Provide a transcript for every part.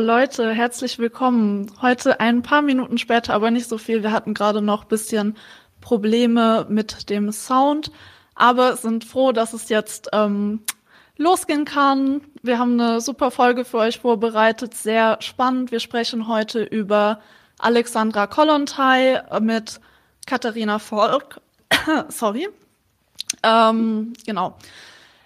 Leute, herzlich willkommen. Heute ein paar Minuten später, aber nicht so viel. Wir hatten gerade noch bisschen Probleme mit dem Sound, aber sind froh, dass es jetzt ähm, losgehen kann. Wir haben eine super Folge für euch vorbereitet, sehr spannend. Wir sprechen heute über Alexandra Kollontai mit Katharina Volk. Sorry. Ähm, genau.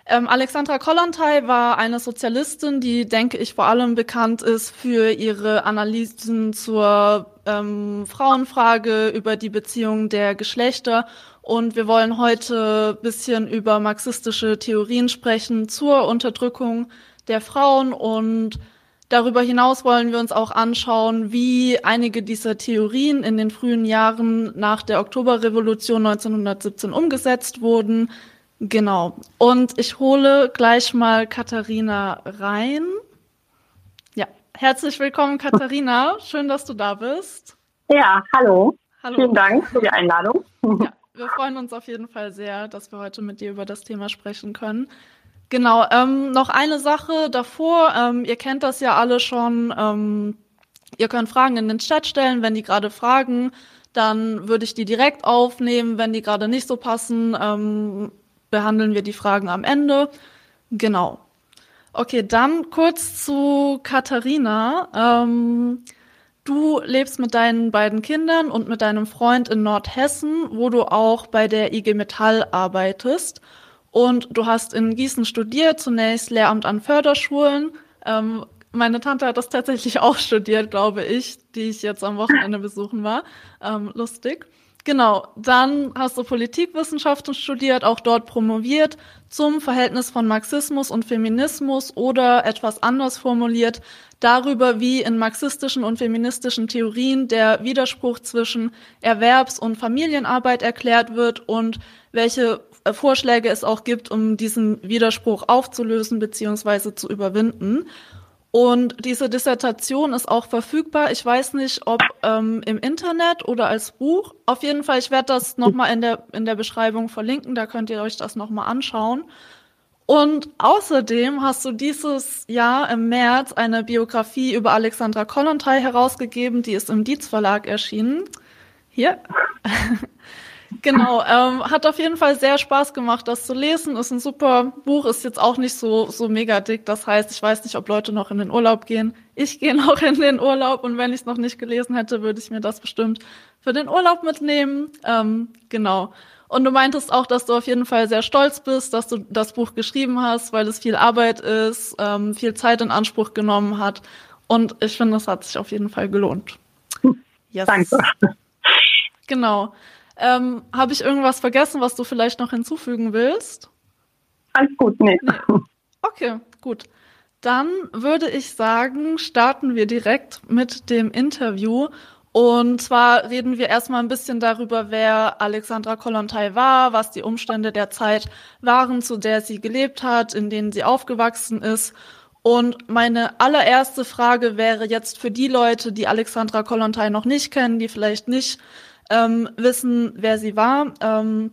Ähm, Alexandra Kollontai war eine Sozialistin, die, denke ich, vor allem bekannt ist für ihre Analysen zur ähm, Frauenfrage, über die Beziehung der Geschlechter. Und wir wollen heute bisschen über marxistische Theorien sprechen zur Unterdrückung der Frauen. Und darüber hinaus wollen wir uns auch anschauen, wie einige dieser Theorien in den frühen Jahren nach der Oktoberrevolution 1917 umgesetzt wurden Genau. Und ich hole gleich mal Katharina rein. Ja, herzlich willkommen, Katharina. Schön, dass du da bist. Ja, hallo. hallo. Vielen Dank für die Einladung. Ja, wir freuen uns auf jeden Fall sehr, dass wir heute mit dir über das Thema sprechen können. Genau, ähm, noch eine Sache davor. Ähm, ihr kennt das ja alle schon. Ähm, ihr könnt Fragen in den Chat stellen. Wenn die gerade fragen, dann würde ich die direkt aufnehmen. Wenn die gerade nicht so passen, ähm, behandeln wir die Fragen am Ende. Genau. Okay, dann kurz zu Katharina. Ähm, du lebst mit deinen beiden Kindern und mit deinem Freund in Nordhessen, wo du auch bei der IG Metall arbeitest. Und du hast in Gießen studiert, zunächst Lehramt an Förderschulen. Ähm, meine Tante hat das tatsächlich auch studiert, glaube ich, die ich jetzt am Wochenende besuchen war. Ähm, lustig. Genau, dann hast du Politikwissenschaften studiert, auch dort promoviert zum Verhältnis von Marxismus und Feminismus oder etwas anders formuliert darüber, wie in marxistischen und feministischen Theorien der Widerspruch zwischen Erwerbs- und Familienarbeit erklärt wird und welche äh, Vorschläge es auch gibt, um diesen Widerspruch aufzulösen bzw. zu überwinden. Und diese Dissertation ist auch verfügbar. Ich weiß nicht, ob ähm, im Internet oder als Buch. Auf jeden Fall, ich werde das nochmal in der, in der Beschreibung verlinken. Da könnt ihr euch das nochmal anschauen. Und außerdem hast du dieses Jahr im März eine Biografie über Alexandra Kollontai herausgegeben. Die ist im Dietz Verlag erschienen. Hier. Genau, ähm, hat auf jeden Fall sehr Spaß gemacht, das zu lesen. Ist ein super Buch, ist jetzt auch nicht so, so mega dick. Das heißt, ich weiß nicht, ob Leute noch in den Urlaub gehen. Ich gehe noch in den Urlaub und wenn ich es noch nicht gelesen hätte, würde ich mir das bestimmt für den Urlaub mitnehmen. Ähm, genau. Und du meintest auch, dass du auf jeden Fall sehr stolz bist, dass du das Buch geschrieben hast, weil es viel Arbeit ist, ähm, viel Zeit in Anspruch genommen hat. Und ich finde, es hat sich auf jeden Fall gelohnt. Yes. Danke. Genau. Ähm, Habe ich irgendwas vergessen, was du vielleicht noch hinzufügen willst? Alles gut, nee. nee. Okay, gut. Dann würde ich sagen, starten wir direkt mit dem Interview. Und zwar reden wir erstmal ein bisschen darüber, wer Alexandra Kollontai war, was die Umstände der Zeit waren, zu der sie gelebt hat, in denen sie aufgewachsen ist. Und meine allererste Frage wäre jetzt für die Leute, die Alexandra Kollontai noch nicht kennen, die vielleicht nicht ähm, wissen, wer sie war. Ähm,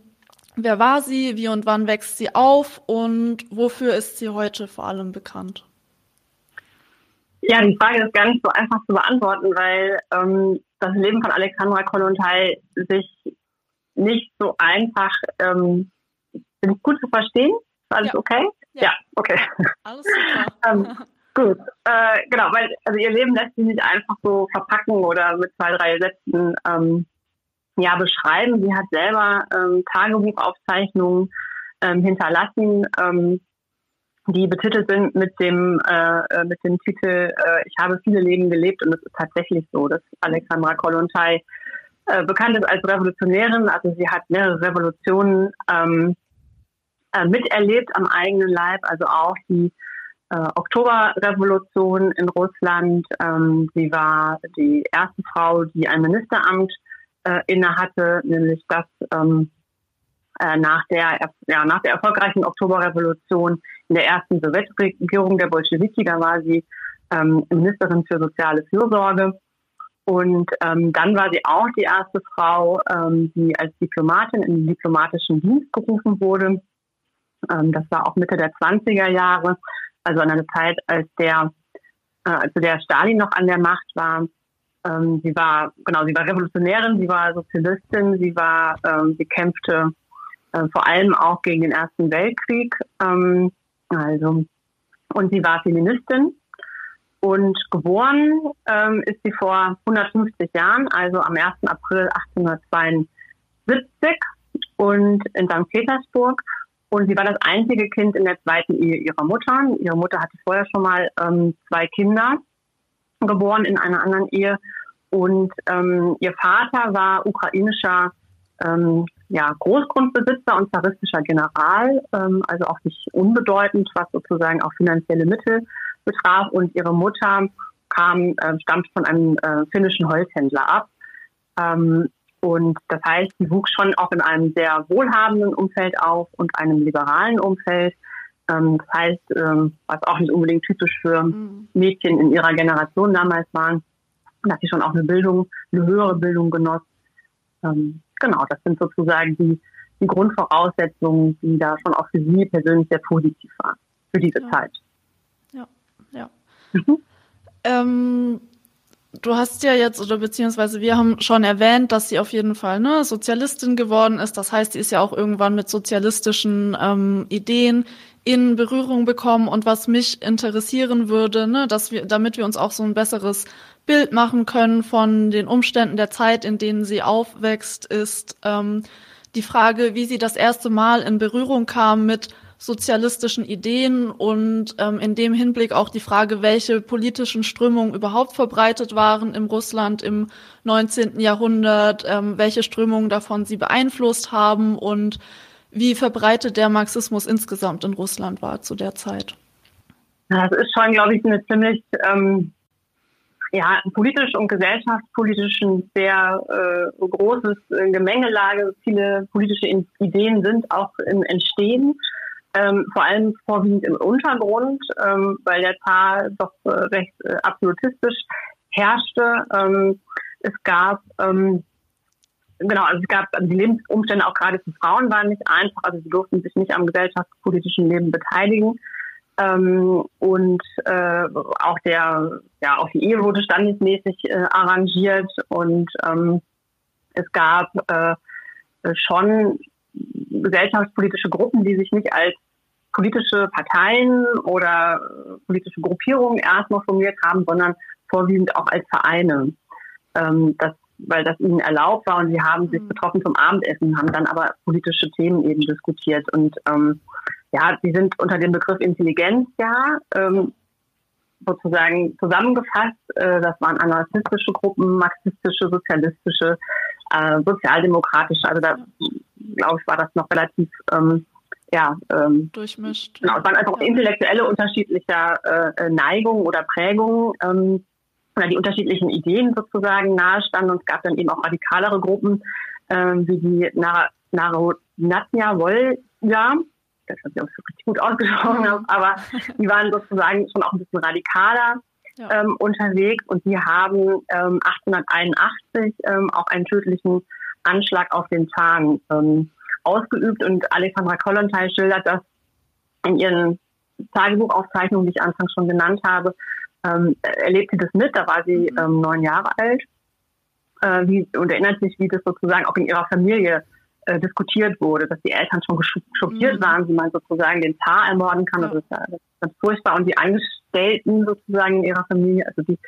wer war sie? Wie und wann wächst sie auf? Und wofür ist sie heute vor allem bekannt? Ja, die Frage ist gar nicht so einfach zu beantworten, weil ähm, das Leben von Alexandra Kollontai sich nicht so einfach ähm, gut zu verstehen. Ist alles ja. okay? Ja. ja. okay. Alles super. ähm, gut, äh, genau, weil also ihr Leben lässt sich nicht einfach so verpacken oder mit zwei, drei Sätzen ähm, ja, beschreiben. Sie hat selber ähm, Tagebuchaufzeichnungen ähm, hinterlassen, ähm, die betitelt sind mit dem, äh, äh, mit dem Titel äh, Ich habe viele Leben gelebt und es ist tatsächlich so, dass Alexandra Kollontai äh, bekannt ist als Revolutionärin. Also sie hat mehrere Revolutionen ähm, äh, miterlebt am eigenen Leib, also auch die äh, Oktoberrevolution in Russland. Ähm, sie war die erste Frau, die ein Ministeramt äh, innehatte, nämlich dass ähm, äh, nach, der, ja, nach der erfolgreichen Oktoberrevolution in der ersten Sowjetregierung der Bolschewiki, da war sie ähm, Ministerin für soziale Fürsorge. Und ähm, dann war sie auch die erste Frau, ähm, die als Diplomatin in den diplomatischen Dienst gerufen wurde. Ähm, das war auch Mitte der 20er Jahre, also in einer Zeit, als der äh, zu der Stalin noch an der Macht war. Ähm, sie war, genau, sie war Revolutionärin, sie war Sozialistin, sie war, ähm, sie kämpfte äh, vor allem auch gegen den Ersten Weltkrieg. Ähm, also, und sie war Feministin. Und geboren ähm, ist sie vor 150 Jahren, also am 1. April 1872 und in St. Petersburg. Und sie war das einzige Kind in der zweiten Ehe ihrer Mutter. Ihre Mutter hatte vorher schon mal ähm, zwei Kinder geboren in einer anderen Ehe. Und ähm, ihr Vater war ukrainischer ähm, ja, Großgrundbesitzer und zaristischer General, ähm, also auch nicht unbedeutend, was sozusagen auch finanzielle Mittel betraf. Und ihre Mutter kam, äh, stammt von einem äh, finnischen Holzhändler ab. Ähm, und das heißt, sie wuchs schon auch in einem sehr wohlhabenden Umfeld auf und einem liberalen Umfeld. Ähm, das heißt, ähm, was auch nicht unbedingt typisch für mhm. Mädchen in ihrer Generation damals waren, dass sie schon auch eine Bildung, eine höhere Bildung genoss. Ähm, genau, das sind sozusagen die, die Grundvoraussetzungen, die da schon auch für sie persönlich sehr positiv waren für diese ja. Zeit. Ja, ja. Mhm. Ähm, Du hast ja jetzt, oder beziehungsweise wir haben schon erwähnt, dass sie auf jeden Fall ne, Sozialistin geworden ist. Das heißt, sie ist ja auch irgendwann mit sozialistischen ähm, Ideen in Berührung bekommen. Und was mich interessieren würde, ne, dass wir, damit wir uns auch so ein besseres Bild machen können von den Umständen der Zeit, in denen sie aufwächst, ist ähm, die Frage, wie sie das erste Mal in Berührung kam mit sozialistischen Ideen und ähm, in dem Hinblick auch die Frage, welche politischen Strömungen überhaupt verbreitet waren im Russland im 19. Jahrhundert, ähm, welche Strömungen davon sie beeinflusst haben und wie verbreitet der Marxismus insgesamt in Russland war zu der Zeit. Das ist schon, glaube ich, eine ziemlich ähm, ja, politisch und gesellschaftspolitisch ein sehr äh, großes äh, Gemengelage. Viele politische Ideen sind auch im Entstehen ähm, vor allem vorwiegend im Untergrund, ähm, weil der Zar doch äh, recht äh, absolutistisch herrschte. Ähm, es gab ähm, genau, also es gab also die Lebensumstände auch gerade für Frauen waren nicht einfach, also sie durften sich nicht am gesellschaftspolitischen Leben beteiligen. Ähm, und äh, auch der, ja, auch die Ehe wurde standesmäßig äh, arrangiert und ähm, es gab äh, schon gesellschaftspolitische Gruppen, die sich nicht als politische Parteien oder politische Gruppierungen erstmal formiert haben, sondern vorwiegend auch als Vereine. Ähm, das, weil das ihnen erlaubt war und sie haben sich betroffen mhm. zum Abendessen, haben dann aber politische Themen eben diskutiert. Und ähm, ja, sie sind unter dem Begriff Intelligenz ja ähm, sozusagen zusammengefasst. Äh, das waren anarchistische Gruppen, marxistische, sozialistische, äh, sozialdemokratische. Also da glaube ich, war das noch relativ ähm, ja, ähm, durchmischt. Genau, es waren einfach ja. intellektuelle unterschiedlicher äh, Neigungen oder Prägungen ähm, oder die unterschiedlichen Ideen sozusagen nahestanden und es gab dann eben auch radikalere Gruppen ähm, wie die Narodnatja weiß nicht, ob ich es richtig gut ausgesprochen habe, aber die waren sozusagen schon auch ein bisschen radikaler ja. ähm, unterwegs. Und die haben ähm, 1881 ähm, auch einen tödlichen Anschlag auf den Zahn ähm, ausgeübt. Und Alexandra Kollontai schildert das in ihren Tagebuchaufzeichnungen, die ich anfangs schon genannt habe, ähm, erlebt sie das mit, da war sie ähm, neun Jahre alt äh, wie, und erinnert sich, wie das sozusagen auch in ihrer Familie äh, diskutiert wurde, dass die Eltern schon schockiert mhm. waren, wie man sozusagen den Zar ermorden kann. Ja. Das, das ist ganz furchtbar. Und die Angestellten sozusagen in ihrer Familie, also die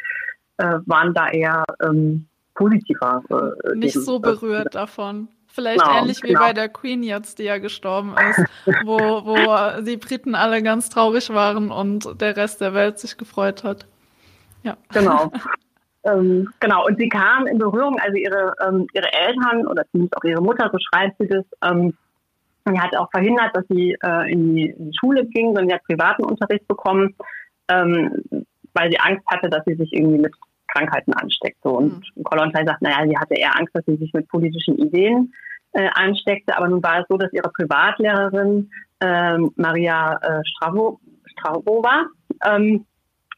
äh, waren da eher ähm, positiver. Äh, Nicht so berührt davon. Vielleicht genau, ähnlich genau. wie bei der Queen jetzt, die ja gestorben ist, wo, wo die Briten alle ganz traurig waren und der Rest der Welt sich gefreut hat. Ja. Genau. ähm, genau, und sie kam in Berührung, also ihre, ähm, ihre Eltern oder zumindest auch ihre Mutter, so schreibt sie das, ähm, die hat auch verhindert, dass sie äh, in, die, in, die, Schule ging, sondern sie hat privaten Unterricht bekommen, ähm, weil sie Angst hatte, dass sie sich irgendwie mit Krankheiten ansteckt. So. Und mhm. Kollontai sagt, naja, sie hatte eher Angst, dass sie sich mit politischen Ideen äh, ansteckte. Aber nun war es so, dass ihre Privatlehrerin äh, Maria äh, Stravo, Strabova, ähm,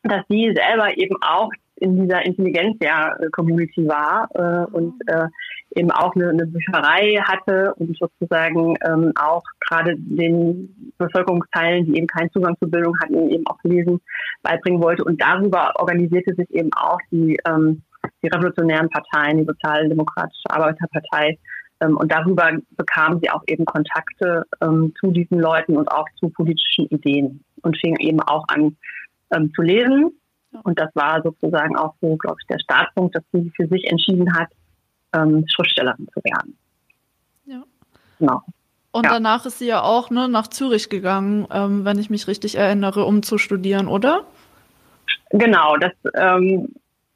dass sie selber eben auch in dieser Intelligenzia-Community war äh, und äh, eben auch eine, eine Bücherei hatte und sozusagen ähm, auch gerade den Bevölkerungsteilen, die eben keinen Zugang zur Bildung hatten, eben auch Lesen beibringen wollte. Und darüber organisierte sich eben auch die, ähm, die revolutionären Parteien, die Sozialdemokratische Arbeiterpartei. Ähm, und darüber bekam sie auch eben Kontakte ähm, zu diesen Leuten und auch zu politischen Ideen und fing eben auch an ähm, zu lesen. Und das war sozusagen auch so, glaube ich, der Startpunkt, dass sie für sich entschieden hat, ähm, Schriftstellerin zu werden. Ja. Genau. Und ja. danach ist sie ja auch ne, nach Zürich gegangen, ähm, wenn ich mich richtig erinnere, um zu studieren, oder? Genau, das ähm,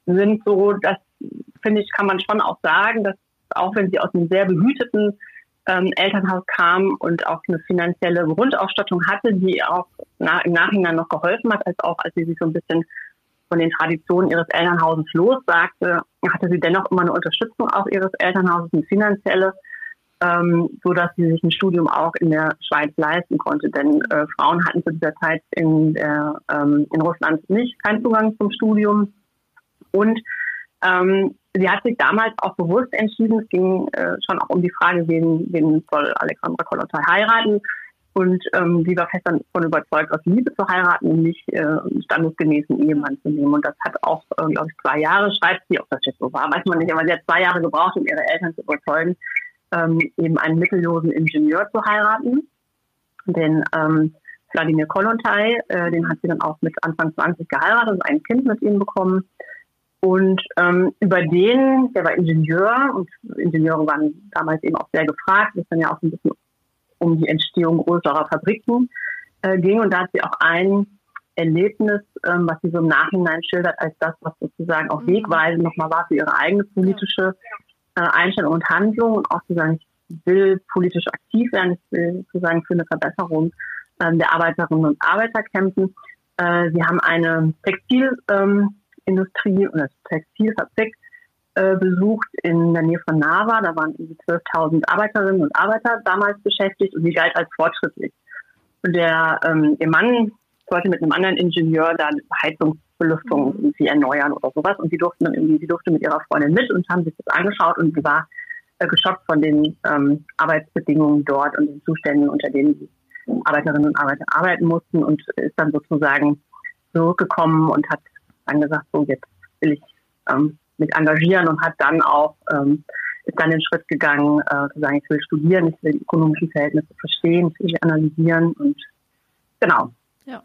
sind so, das finde ich, kann man schon auch sagen, dass auch wenn sie aus einem sehr behüteten ähm, Elternhaus kam und auch eine finanzielle Grundausstattung hatte, die auch na, im Nachhinein noch geholfen hat, als auch als sie sich so ein bisschen von den Traditionen ihres Elternhauses lossagte, hatte sie dennoch immer eine Unterstützung auch ihres Elternhauses, eine finanzielle, ähm, so dass sie sich ein Studium auch in der Schweiz leisten konnte. Denn äh, Frauen hatten zu dieser Zeit in, der, ähm, in Russland nicht keinen Zugang zum Studium. Und ähm, sie hat sich damals auch bewusst entschieden, es ging äh, schon auch um die Frage, wen, wen soll Alexandra Kollontai heiraten. Und ähm, sie war fest davon überzeugt, aus Liebe zu heiraten und nicht äh, standesgemäßen Ehemann zu nehmen. Und das hat auch, äh, glaube ich, zwei Jahre, schreibt sie, ob das jetzt so war, weiß man nicht, aber sie hat zwei Jahre gebraucht, um ihre Eltern zu überzeugen, ähm, eben einen mittellosen Ingenieur zu heiraten. Den ähm, Wladimir Kollontai, äh, den hat sie dann auch mit Anfang 20 geheiratet und ein Kind mit ihm bekommen. Und ähm, über den, der war Ingenieur und Ingenieure waren damals eben auch sehr gefragt, ist dann ja auch ein bisschen um die Entstehung größerer Fabriken äh, ging. Und da hat sie auch ein Erlebnis, ähm, was sie so im Nachhinein schildert, als das, was sozusagen auch mhm. wegweisend nochmal war für ihre eigene politische äh, Einstellung und Handlung und auch zu sagen, ich will politisch aktiv werden, ich will sozusagen für eine Verbesserung äh, der Arbeiterinnen und Arbeiter kämpfen. Äh, sie haben eine Textilindustrie ähm, oder Textilfabrik äh, besucht in der Nähe von Nava. Da waren irgendwie 12.000 Arbeiterinnen und Arbeiter damals beschäftigt und die galt als fortschrittlich. Und der, ähm, ihr Mann wollte mit einem anderen Ingenieur da Heizungsbelüftung mhm. irgendwie erneuern oder sowas. Und sie durften dann irgendwie, sie durfte mit ihrer Freundin mit und haben sich das angeschaut und sie war äh, geschockt von den ähm, Arbeitsbedingungen dort und den Zuständen, unter denen die Arbeiterinnen und Arbeiter arbeiten mussten und ist dann sozusagen zurückgekommen und hat dann gesagt, so jetzt will ich ähm, mich engagieren und hat dann auch, ähm, ist dann den Schritt gegangen, äh, zu sagen, ich will studieren, ich will die ökonomischen Verhältnisse verstehen, ich will sie analysieren und genau. Ja,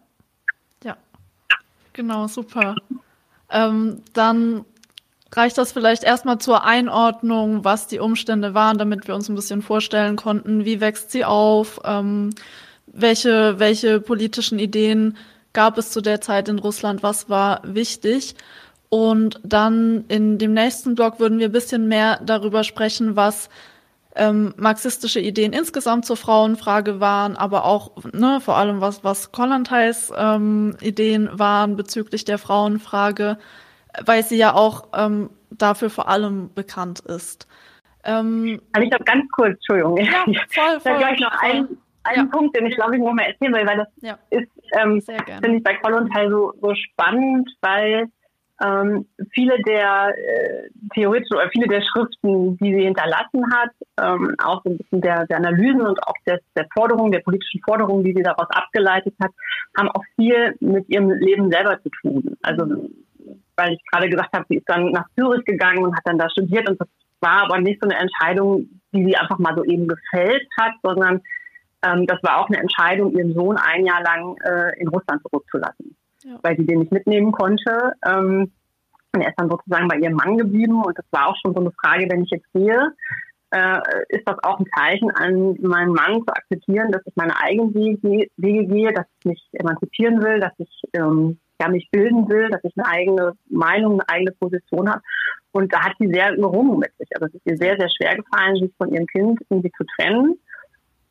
ja, genau, super. Ähm, dann reicht das vielleicht erstmal zur Einordnung, was die Umstände waren, damit wir uns ein bisschen vorstellen konnten, wie wächst sie auf, ähm, welche, welche politischen Ideen gab es zu der Zeit in Russland, was war wichtig. Und dann in dem nächsten Blog würden wir ein bisschen mehr darüber sprechen, was ähm, marxistische Ideen insgesamt zur Frauenfrage waren, aber auch ne, vor allem was, was Kollontais ähm, Ideen waren bezüglich der Frauenfrage, weil sie ja auch ähm, dafür vor allem bekannt ist. Ähm, ich glaube ganz kurz, Entschuldigung. Ja, voll, voll. Da gleich noch voll. einen, einen ja. Punkt, den ich glaube ich noch mal erzählen will, weil das ja. ist, ähm, finde ich bei Kollontai so, so spannend, weil ähm, viele der äh, theoretischen oder viele der Schriften, die sie hinterlassen hat, ähm, auch so ein bisschen der, der Analysen und auch des, der Forderungen, der politischen Forderungen, die sie daraus abgeleitet hat, haben auch viel mit ihrem Leben selber zu tun. Also weil ich gerade gesagt habe, sie ist dann nach Zürich gegangen und hat dann da studiert und das war aber nicht so eine Entscheidung, die sie einfach mal so eben gefällt hat, sondern ähm, das war auch eine Entscheidung, ihren Sohn ein Jahr lang äh, in Russland zurückzulassen ja. weil sie den nicht mitnehmen konnte. Ähm, und er ist dann sozusagen bei ihrem Mann geblieben. Und das war auch schon so eine Frage, wenn ich jetzt gehe, äh, ist das auch ein Zeichen an meinen Mann zu akzeptieren, dass ich meine eigenen Wege, Wege gehe, dass ich mich emanzipieren will, dass ich ähm, ja, mich bilden will, dass ich eine eigene Meinung, eine eigene Position habe. Und da hat sie sehr gerungen mit sich. Also es ist ihr sehr, sehr schwer gefallen, sich von ihrem Kind irgendwie zu trennen.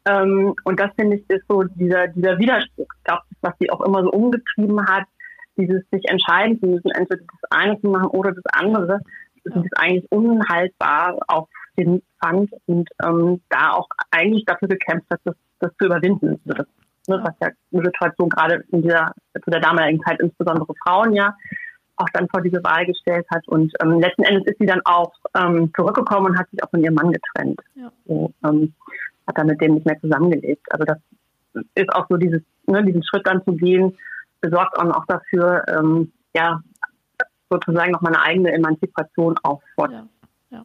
Ähm, und das finde ich ist so dieser, dieser Widerspruch. Ich glaube, was sie auch immer so umgetrieben hat, dieses sich entscheiden zu müssen, entweder das eine zu machen oder das andere, das ist eigentlich unhaltbar auf den Pfand und ähm, da auch eigentlich dafür gekämpft hat, das, das zu überwinden. Also das, ne, was ja eine Situation gerade in dieser, zu der damaligen Zeit insbesondere Frauen ja auch dann vor diese Wahl gestellt hat. Und ähm, letzten Endes ist sie dann auch ähm, zurückgekommen und hat sich auch von ihrem Mann getrennt. Ja. So, ähm, hat dann mit dem nicht mehr zusammengelebt. Also das ist auch so dieses, ne, diesen Schritt dann zu gehen, besorgt auch dafür, ähm, ja, sozusagen noch mal eine eigene Emanzipation auch fort, ja. Ja.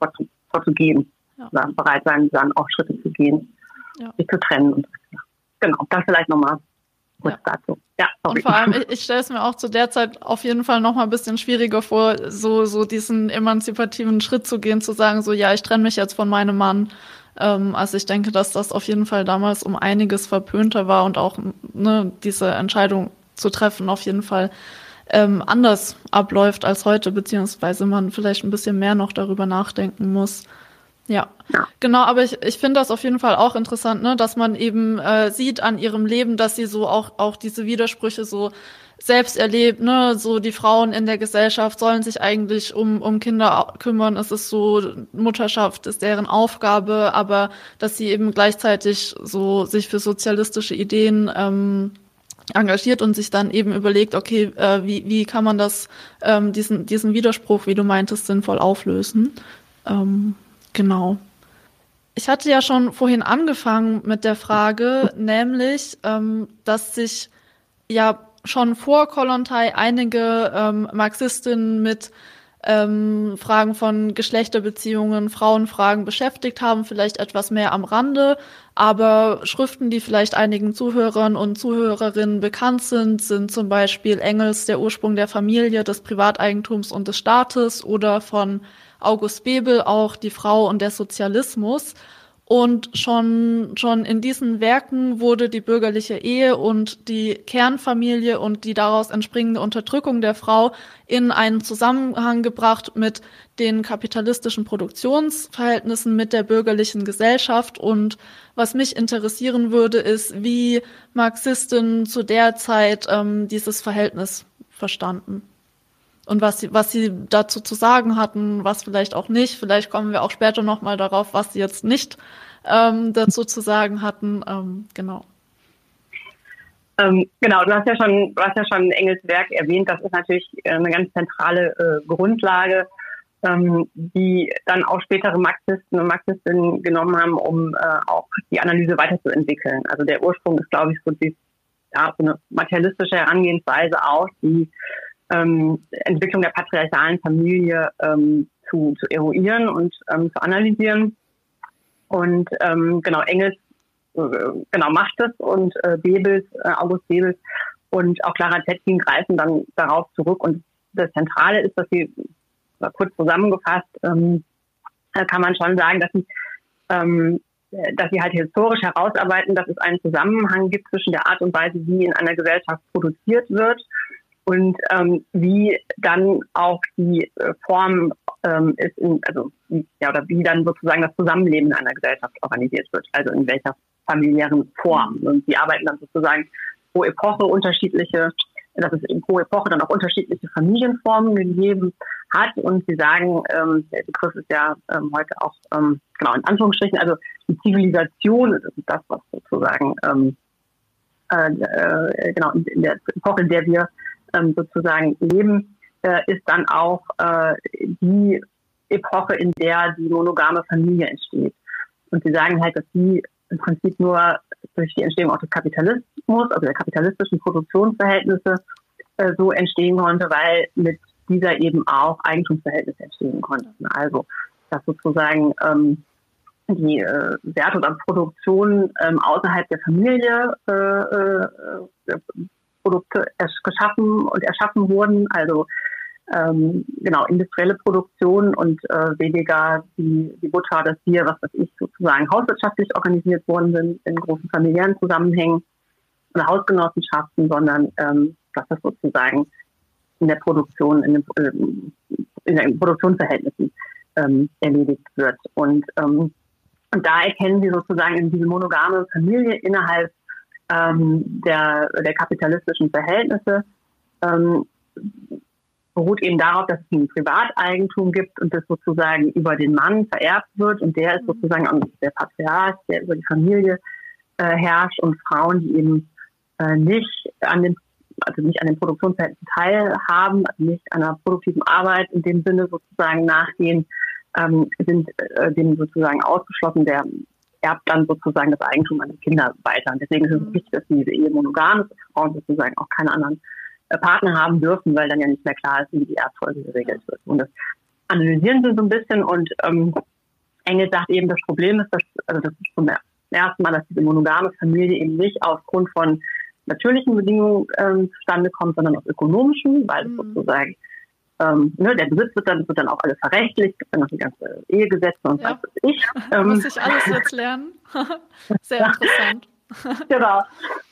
vorzugehen. Ja. Oder bereit sein, dann auch Schritte zu gehen, sich zu trennen. Und, genau, das vielleicht nochmal kurz ja. dazu. Ja, Und vor allem, ich, ich stelle es mir auch zu der Zeit auf jeden Fall noch mal ein bisschen schwieriger vor, so, so diesen emanzipativen Schritt zu gehen, zu sagen, so, ja, ich trenne mich jetzt von meinem Mann. Ähm, also ich denke, dass das auf jeden Fall damals um einiges verpönter war und auch ne, diese Entscheidung zu treffen auf jeden Fall ähm, anders abläuft als heute, beziehungsweise man vielleicht ein bisschen mehr noch darüber nachdenken muss. Ja, ja. genau, aber ich, ich finde das auf jeden Fall auch interessant, ne, dass man eben äh, sieht an ihrem Leben, dass sie so auch, auch diese Widersprüche so selbst erlebt, ne, so die Frauen in der Gesellschaft sollen sich eigentlich um, um Kinder kümmern, es ist so, Mutterschaft ist deren Aufgabe, aber dass sie eben gleichzeitig so sich für sozialistische Ideen ähm, engagiert und sich dann eben überlegt, okay, äh, wie, wie kann man das, ähm, diesen, diesen Widerspruch, wie du meintest, sinnvoll auflösen. Ähm, Genau. Ich hatte ja schon vorhin angefangen mit der Frage, nämlich, ähm, dass sich ja schon vor Kollontai einige ähm, Marxistinnen mit ähm, Fragen von Geschlechterbeziehungen, Frauenfragen beschäftigt haben, vielleicht etwas mehr am Rande, aber Schriften, die vielleicht einigen Zuhörern und Zuhörerinnen bekannt sind, sind zum Beispiel Engels Der Ursprung der Familie, des Privateigentums und des Staates oder von August Bebel auch Die Frau und der Sozialismus. Und schon, schon in diesen Werken wurde die bürgerliche Ehe und die Kernfamilie und die daraus entspringende Unterdrückung der Frau in einen Zusammenhang gebracht mit den kapitalistischen Produktionsverhältnissen, mit der bürgerlichen Gesellschaft. Und was mich interessieren würde, ist, wie Marxisten zu der Zeit ähm, dieses Verhältnis verstanden und was sie, was sie dazu zu sagen hatten, was vielleicht auch nicht. Vielleicht kommen wir auch später nochmal darauf, was sie jetzt nicht ähm, dazu zu sagen hatten. Ähm, genau. Ähm, genau, du hast ja schon, du hast ja schon Engels Werk erwähnt. Das ist natürlich äh, eine ganz zentrale äh, Grundlage, ähm, die dann auch spätere Marxisten und Marxistinnen genommen haben, um äh, auch die Analyse weiterzuentwickeln. Also der Ursprung ist, glaube ich, so, die, ja, so eine materialistische Herangehensweise auch, die ähm, Entwicklung der patriarchalen Familie ähm, zu, zu eruieren und ähm, zu analysieren. Und ähm, genau, Engels äh, genau macht es und äh, Bebels, äh, August Bebels und auch Clara Zetkin greifen dann darauf zurück. Und das Zentrale ist, dass sie, kurz zusammengefasst, ähm, kann man schon sagen, dass sie, ähm, dass sie halt historisch herausarbeiten, dass es einen Zusammenhang gibt zwischen der Art und Weise, wie in einer Gesellschaft produziert wird und ähm, wie dann auch die äh, Form ähm, ist, in, also ja oder wie dann sozusagen das Zusammenleben in einer Gesellschaft organisiert wird, also in welcher familiären Form. Und die arbeiten dann sozusagen pro Epoche unterschiedliche, dass es pro Epoche dann auch unterschiedliche Familienformen gegeben hat. Und sie sagen, ähm, der Begriff ist ja ähm, heute auch ähm, genau in Anführungsstrichen, also die Zivilisation, das ist das, was sozusagen ähm, äh, äh, genau in der Epoche, in der wir ähm, sozusagen leben, äh, ist dann auch äh, die Epoche, in der die monogame Familie entsteht. Und sie sagen halt, dass die im Prinzip nur durch die Entstehung auch des Kapitalismus, also der kapitalistischen Produktionsverhältnisse, äh, so entstehen konnte, weil mit dieser eben auch Eigentumsverhältnisse entstehen konnten. Also dass sozusagen ähm, die äh, Werte oder Produktion ähm, außerhalb der Familie äh, äh, Produkte geschaffen und erschaffen wurden. Also ähm, genau industrielle Produktion und äh, weniger die, die Butter, das Bier, was weiß ich, sozusagen hauswirtschaftlich organisiert worden sind in großen familiären Zusammenhängen oder Hausgenossenschaften, sondern ähm, dass das sozusagen in der Produktion, in den, ähm, in den Produktionsverhältnissen ähm, erledigt wird. Und, ähm, und da erkennen sie sozusagen in diese monogame Familie innerhalb ähm, der, der kapitalistischen Verhältnisse ähm, beruht eben darauf, dass es ein Privateigentum gibt und das sozusagen über den Mann vererbt wird und der ist sozusagen der Patriarch, der über die Familie äh, herrscht und Frauen, die eben äh, nicht an den also nicht an den Produktionsverhältnissen teilhaben, also nicht an einer produktiven Arbeit in dem Sinne sozusagen nachgehen, ähm, sind äh, dem sozusagen ausgeschlossen, der erbt dann sozusagen das Eigentum an die Kinder weiter. Und deswegen ist es mhm. wichtig, dass diese Ehe monogam ist, dass Frauen sozusagen auch keine anderen äh, Partner haben dürfen, weil dann ja nicht mehr klar ist, wie die Erbfolge geregelt wird. Und das analysieren sie so ein bisschen und ähm, Engel sagt eben, das Problem ist, dass, also das ist zum ersten Mal, dass diese monogame Familie eben nicht aufgrund von natürlichen Bedingungen ähm, zustande kommt, sondern aus ökonomischen, weil mhm. sozusagen ähm, ne, der Besitz wird dann, wird dann auch alles verrechtlicht, gibt dann noch die ganze Ehegesetze und ja. was weiß ich. Ähm, Muss ich alles jetzt lernen. Sehr interessant. genau.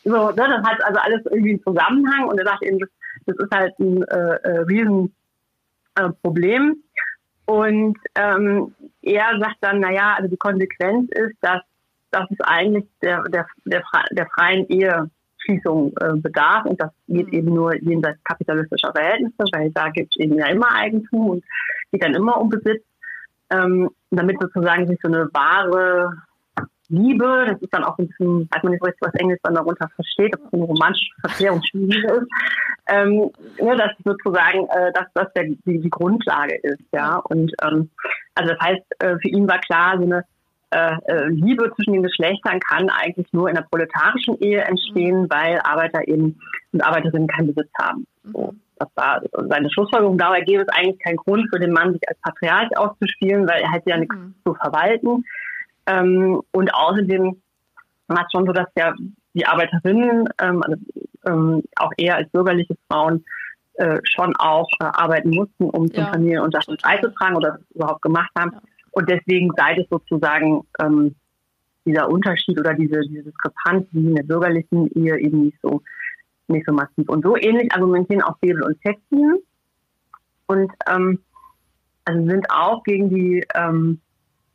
So, ne, das hat also alles irgendwie einen Zusammenhang und er sagt eben, das, das ist halt ein äh, äh, riesen äh, Problem. Und ähm, er sagt dann, naja, also die Konsequenz ist, dass, dass es eigentlich der, der, der, der freien Eheschließung äh, bedarf. Und das geht eben nur jenseits kapitalistischer Verhältnisse, weil da gibt es eben ja immer Eigentum und geht dann immer um Besitz, ähm, damit sozusagen sich so eine wahre Liebe, das ist dann auch ein bisschen, weiß man nicht so richtig, was Englisch dann darunter versteht, ob es eine romantische Verklärungsliebe ist, ähm, ne, dass sozusagen, äh, dass das der, die, die Grundlage ist, ja. Und ähm, also das heißt, äh, für ihn war klar, so eine Liebe zwischen den Geschlechtern kann eigentlich nur in der proletarischen Ehe entstehen, mhm. weil Arbeiter eben und Arbeiterinnen keinen Besitz haben. So, mhm. das war seine Schlussfolgerung. Dabei gäbe es eigentlich keinen Grund für den Mann, sich als Patriarch auszuspielen, weil er hätte ja nichts mhm. zu verwalten. Ähm, und außerdem war es schon so, dass ja die Arbeiterinnen, ähm, also, ähm, auch eher als bürgerliche Frauen, äh, schon auch äh, arbeiten mussten, um ja. zum Familienunterhalt beizutragen oder das überhaupt gemacht haben. Ja. Und deswegen sei es sozusagen ähm, dieser Unterschied oder diese, diese Diskrepanz wie in der bürgerlichen Ehe eben nicht so, nicht so massiv. Und so ähnlich argumentieren auch Bebel und Textin. Und ähm, also sind auch gegen die ähm,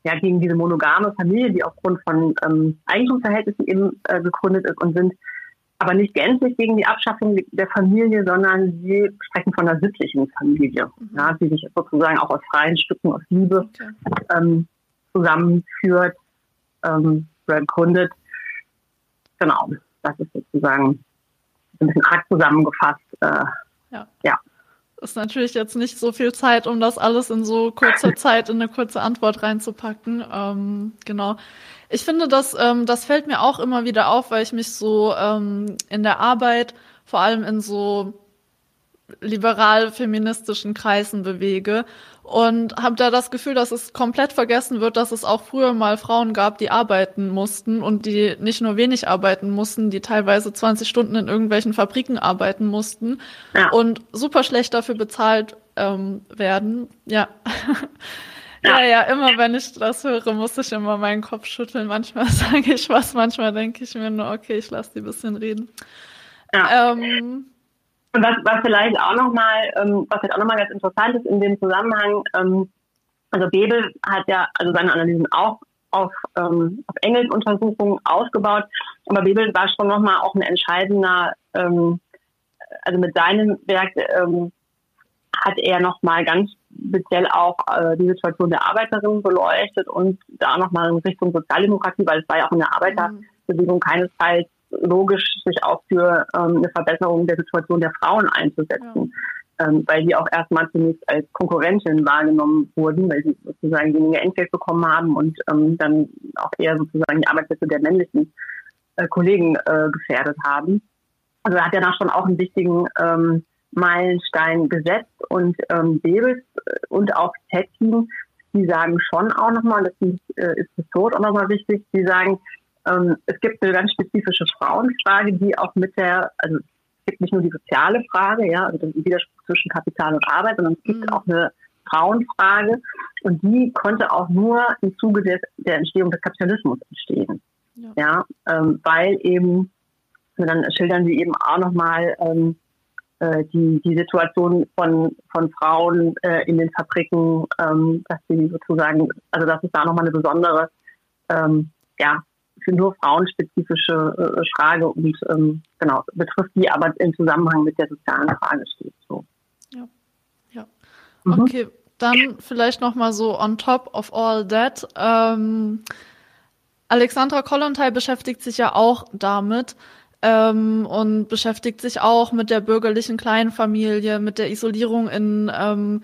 ja, gegen diese monogame Familie, die aufgrund von ähm, Eigentumsverhältnissen eben äh, gegründet ist und sind aber nicht gänzlich gegen die Abschaffung der Familie, sondern sie sprechen von einer sittlichen Familie, mhm. ja, die sich sozusagen auch aus freien Stücken, aus Liebe okay. ähm, zusammenführt, ähm, gründet. Genau, das ist sozusagen ein bisschen arg zusammengefasst. Äh, ja. ja ist natürlich jetzt nicht so viel Zeit, um das alles in so kurzer Zeit in eine kurze Antwort reinzupacken. Ähm, genau. Ich finde, das, ähm, das fällt mir auch immer wieder auf, weil ich mich so ähm, in der Arbeit, vor allem in so liberal-feministischen Kreisen bewege und habe da das Gefühl, dass es komplett vergessen wird, dass es auch früher mal Frauen gab, die arbeiten mussten und die nicht nur wenig arbeiten mussten, die teilweise 20 Stunden in irgendwelchen Fabriken arbeiten mussten ja. und super schlecht dafür bezahlt ähm, werden. Ja. ja. ja, ja, immer wenn ich das höre, muss ich immer meinen Kopf schütteln. Manchmal sage ich was, manchmal denke ich mir nur, okay, ich lasse die ein bisschen reden. Ja. Ähm, und was, was vielleicht auch nochmal, ähm, was vielleicht auch nochmal ganz interessant ist in dem Zusammenhang, ähm, also Bebel hat ja also seine Analysen auch auf, ähm, auf Engels-Untersuchungen ausgebaut, aber Bebel war schon nochmal auch ein entscheidender, ähm, also mit seinem Werk ähm, hat er nochmal ganz speziell auch äh, die Situation der Arbeiterinnen beleuchtet und da nochmal in Richtung Sozialdemokratie, weil es war ja auch in der Arbeiterbewegung keinesfalls logisch, sich auch für ähm, eine Verbesserung der Situation der Frauen einzusetzen. Ja. Ähm, weil die auch erstmal zunächst als Konkurrentin wahrgenommen wurden, weil sie sozusagen weniger Entgelt bekommen haben und ähm, dann auch eher sozusagen die Arbeitsplätze der männlichen äh, Kollegen äh, gefährdet haben. Also er hat ja da schon auch einen wichtigen ähm, Meilenstein gesetzt und ähm, Bebes äh, und auch Tettin, die sagen schon auch nochmal, das ist, äh, ist historisch auch nochmal wichtig, die sagen, ähm, es gibt eine ganz spezifische Frauenfrage, die auch mit der, also es gibt nicht nur die soziale Frage, ja, also den Widerspruch zwischen Kapital und Arbeit, sondern es gibt mhm. auch eine Frauenfrage und die konnte auch nur im Zuge des, der Entstehung des Kapitalismus entstehen. Ja, ja ähm, weil eben, dann schildern sie eben auch nochmal ähm, äh, die, die Situation von, von Frauen äh, in den Fabriken, ähm, dass sie sozusagen, also dass es da nochmal eine besondere ähm, ja, für nur frauenspezifische äh, Frage und ähm, genau, betrifft die aber im Zusammenhang mit der sozialen Frage steht. So. Ja, ja. Mhm. Okay, dann vielleicht nochmal so on top of all that. Ähm, Alexandra Kollontai beschäftigt sich ja auch damit. Ähm, und beschäftigt sich auch mit der bürgerlichen Kleinfamilie, mit der Isolierung in ähm,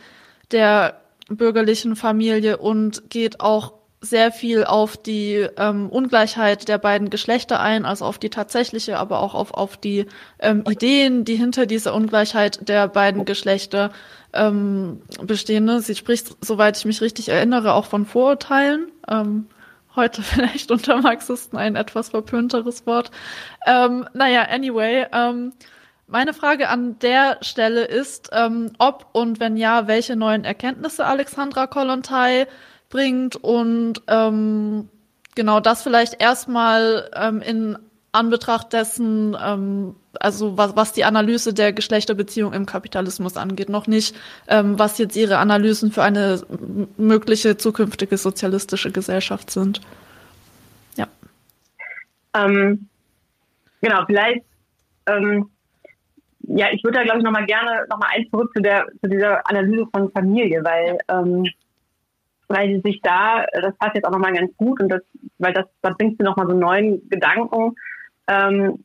der bürgerlichen Familie und geht auch sehr viel auf die ähm, Ungleichheit der beiden Geschlechter ein, also auf die tatsächliche, aber auch auf, auf die ähm, Ideen, die hinter dieser Ungleichheit der beiden Geschlechter ähm, bestehen. Ne? Sie spricht, soweit ich mich richtig erinnere, auch von Vorurteilen. Ähm, heute vielleicht unter Marxisten ein etwas verpönteres Wort. Ähm, naja, anyway, ähm, meine Frage an der Stelle ist, ähm, ob und wenn ja, welche neuen Erkenntnisse Alexandra Kollontai bringt und ähm, genau das vielleicht erstmal ähm, in Anbetracht dessen, ähm, also was, was die Analyse der Geschlechterbeziehung im Kapitalismus angeht, noch nicht, ähm, was jetzt Ihre Analysen für eine mögliche zukünftige sozialistische Gesellschaft sind. Ja. Ähm, genau, vielleicht, ähm, ja, ich würde da glaube ich nochmal gerne nochmal eins zurück zu der zu dieser Analyse von Familie, weil ähm, weil sie sich da, das passt jetzt auch nochmal ganz gut und das, weil das, da bringt sie nochmal so neuen Gedanken ähm,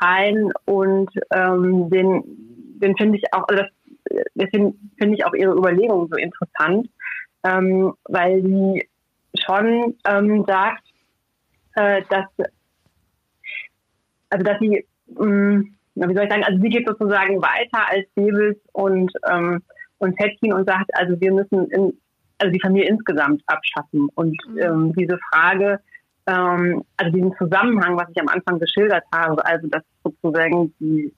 rein und ähm, den, den finde ich auch, also das, deswegen finde ich auch ihre Überlegungen so interessant, ähm, weil sie schon ähm, sagt, äh, dass, also dass sie, ähm, wie soll ich sagen, also sie geht sozusagen weiter als Davis und ähm, und Hetkin und sagt, also wir müssen in, also die Familie insgesamt abschaffen. Und mhm. ähm, diese Frage, ähm, also diesen Zusammenhang, was ich am Anfang geschildert habe, also dass sozusagen die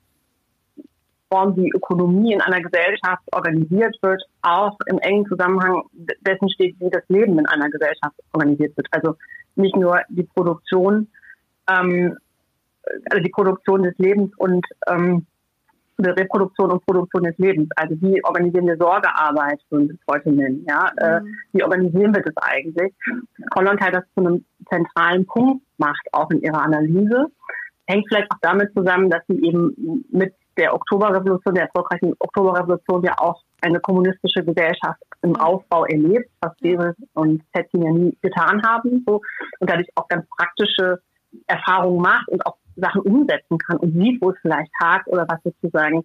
Form, wie Ökonomie in einer Gesellschaft organisiert wird, auch im engen Zusammenhang dessen steht, wie das Leben in einer Gesellschaft organisiert wird. Also nicht nur die Produktion, ähm, also die Produktion des Lebens und ähm, Reproduktion und Produktion des Lebens. Also wie organisieren wir Sorgearbeit, würden wir es heute nennen. Ja? Äh, mhm. wie organisieren wir das eigentlich? Kollontai das zu einem zentralen Punkt macht, auch in ihrer Analyse. Hängt vielleicht auch damit zusammen, dass sie eben mit der Oktoberrevolution, der erfolgreichen Oktoberrevolution ja auch eine kommunistische Gesellschaft im Aufbau erlebt, was Davis und Zettin ja nie getan haben. So. Und dadurch auch ganz praktische Erfahrungen macht und auch Sachen umsetzen kann und sieht, wo es vielleicht hakt oder was sozusagen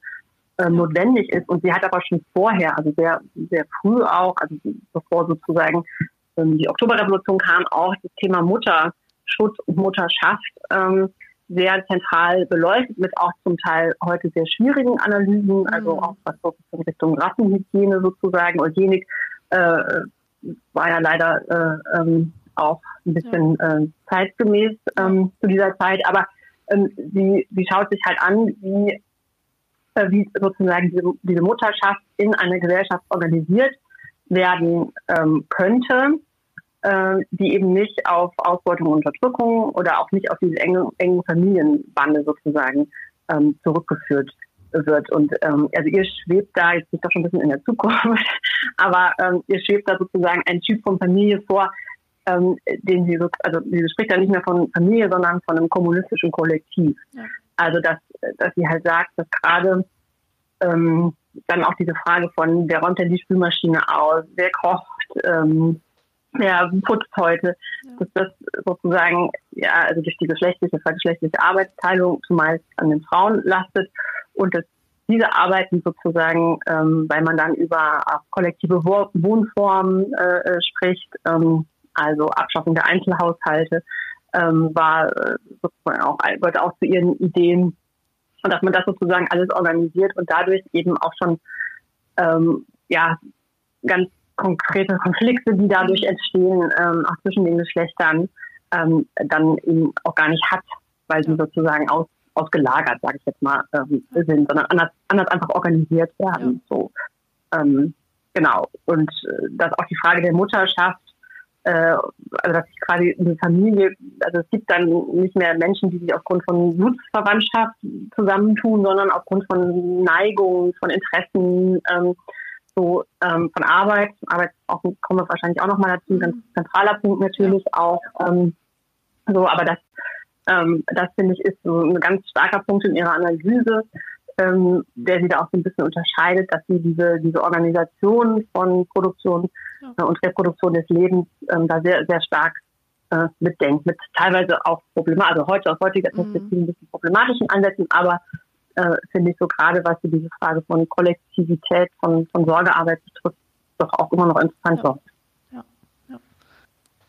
äh, notwendig ist. Und sie hat aber schon vorher, also sehr, sehr früh auch, also bevor sozusagen ähm, die Oktoberrevolution kam, auch das Thema Mutterschutz und Mutterschaft ähm, sehr zentral beleuchtet, mit auch zum Teil heute sehr schwierigen Analysen, also mhm. auch was so in Richtung Rassenhygiene sozusagen, Eugenik äh, war ja leider äh, ähm, auch ein bisschen äh, zeitgemäß ähm, zu dieser Zeit. Aber ähm, sie, sie schaut sich halt an, wie, äh, wie sozusagen diese, diese Mutterschaft in einer Gesellschaft organisiert werden ähm, könnte, äh, die eben nicht auf Ausbeutung und Unterdrückung oder auch nicht auf diese engen, engen Familienbande sozusagen ähm, zurückgeführt wird. Und ähm, also ihr schwebt da, jetzt ist doch schon ein bisschen in der Zukunft, aber ähm, ihr schwebt da sozusagen ein Typ von Familie vor, ähm, den sie so, also sie spricht ja nicht mehr von Familie, sondern von einem kommunistischen Kollektiv. Ja. Also dass, dass sie halt sagt, dass gerade ähm, dann auch diese Frage von, wer räumt denn die Spülmaschine aus, wer kocht, ähm, wer putzt heute, ja. dass das sozusagen, ja, also durch die geschlechtliche, vergeschlechtliche Arbeitsteilung zumeist an den Frauen lastet und dass diese Arbeiten sozusagen, ähm, weil man dann über kollektive Wohnformen äh, äh, spricht, ähm, also Abschaffung der Einzelhaushalte, ähm, war äh, sozusagen auch, gehört auch zu ihren Ideen. Und dass man das sozusagen alles organisiert und dadurch eben auch schon ähm, ja ganz konkrete Konflikte, die dadurch entstehen, ähm, auch zwischen den Geschlechtern, ähm, dann eben auch gar nicht hat, weil sie sozusagen aus, ausgelagert, sage ich jetzt mal, ähm, sind, sondern anders, anders einfach organisiert werden. Ja. So, ähm, genau. Und äh, dass auch die Frage der Mutterschaft äh, also dass sich quasi eine Familie, also es gibt dann nicht mehr Menschen, die sich aufgrund von Blutsverwandtschaft zusammentun, sondern aufgrund von Neigungen, von Interessen, ähm, so ähm, von Arbeit. Arbeit auch, kommen wir wahrscheinlich auch nochmal dazu, ganz mhm. zentraler Punkt natürlich auch. Ähm, so, aber das, ähm, das finde ich ist so ein ganz starker Punkt in ihrer Analyse, ähm, der sie da auch so ein bisschen unterscheidet, dass sie diese, diese Organisation von Produktion. Äh, und Reproduktion des Lebens ähm, da sehr, sehr stark äh, mitdenkt, mit teilweise auch problematisch, also heute aus heutiger mhm. Perspektive ein bisschen problematischen Ansätzen, aber äh, finde ich so gerade, was diese Frage von Kollektivität, von, von Sorgearbeit betrifft, doch auch immer noch interessant ja.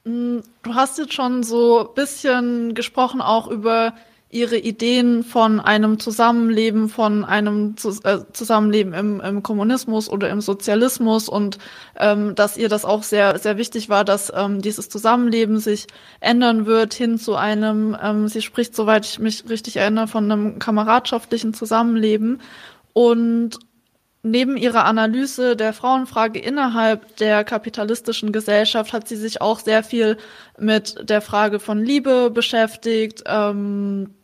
Mm, du hast jetzt schon so ein bisschen gesprochen auch über ihre Ideen von einem Zusammenleben, von einem äh, Zusammenleben im, im, Kommunismus oder im Sozialismus und ähm, dass ihr das auch sehr, sehr wichtig war, dass ähm, dieses Zusammenleben sich ändern wird hin zu einem, ähm, sie spricht, soweit ich mich richtig erinnere, von einem kameradschaftlichen Zusammenleben. Und neben ihrer Analyse der Frauenfrage innerhalb der kapitalistischen Gesellschaft hat sie sich auch sehr viel mit der Frage von Liebe beschäftigt. Ähm,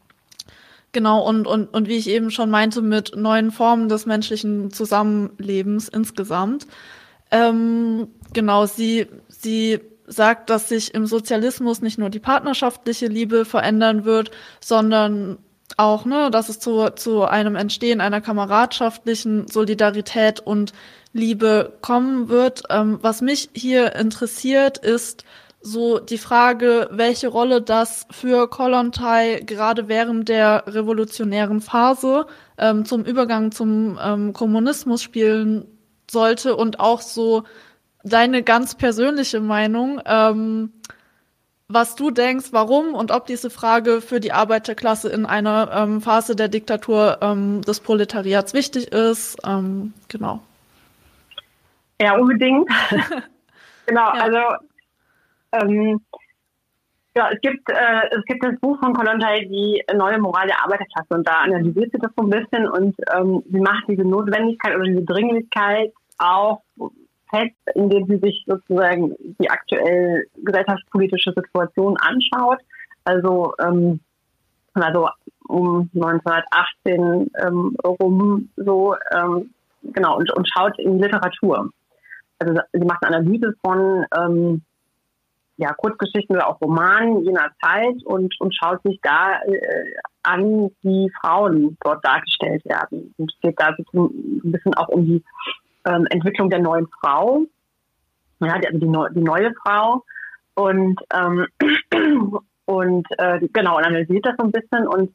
Genau, und, und, und wie ich eben schon meinte, mit neuen Formen des menschlichen Zusammenlebens insgesamt. Ähm, genau, sie, sie sagt, dass sich im Sozialismus nicht nur die partnerschaftliche Liebe verändern wird, sondern auch, ne, dass es zu, zu einem Entstehen einer kameradschaftlichen Solidarität und Liebe kommen wird. Ähm, was mich hier interessiert, ist, so die Frage, welche Rolle das für Kollontai gerade während der revolutionären Phase ähm, zum Übergang zum ähm, Kommunismus spielen sollte und auch so deine ganz persönliche Meinung, ähm, was du denkst, warum und ob diese Frage für die Arbeiterklasse in einer ähm, Phase der Diktatur ähm, des Proletariats wichtig ist. Ähm, genau. Ja, unbedingt. genau, ja. also ähm, ja, es gibt, äh, es gibt das Buch von Kolontai, die neue Moral der Arbeiterklasse, und da analysiert sie das so ein bisschen und ähm, sie macht diese Notwendigkeit oder diese Dringlichkeit auch fest, indem sie sich sozusagen die aktuell gesellschaftspolitische Situation anschaut. Also, ähm, also um 1918 ähm, rum so, ähm, genau, und, und schaut in Literatur. Also sie macht eine Analyse von ähm, ja, Kurzgeschichten oder auch Romanen jener Zeit und, und schaut sich da äh, an, wie Frauen dort dargestellt werden. Und es geht da so ein bisschen auch um die ähm, Entwicklung der neuen Frau, ja, also die, Neu die neue Frau und ähm, und äh, genau und analysiert das so ein bisschen und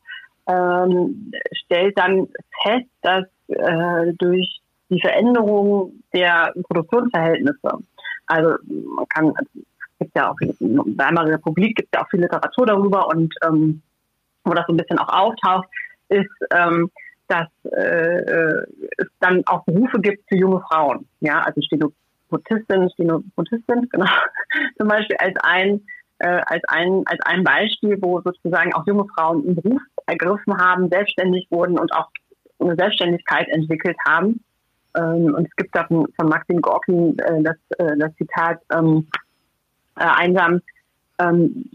ähm, stellt dann fest, dass äh, durch die Veränderung der Produktionsverhältnisse, also man kann gibt ja auch in Weimarer Republik gibt ja auch viel Literatur darüber und ähm, wo das so ein bisschen auch auftaucht, ist, ähm, dass äh, es dann auch Berufe gibt für junge Frauen. Ja, also Stenopotistin, Stenopotistin, genau, zum Beispiel als ein äh, als ein als ein Beispiel, wo sozusagen auch junge Frauen einen Beruf ergriffen haben, selbstständig wurden und auch eine Selbstständigkeit entwickelt haben. Ähm, und es gibt da von, von Maxim Gorki äh, das, äh, das Zitat, ähm, äh, einsam, ähm,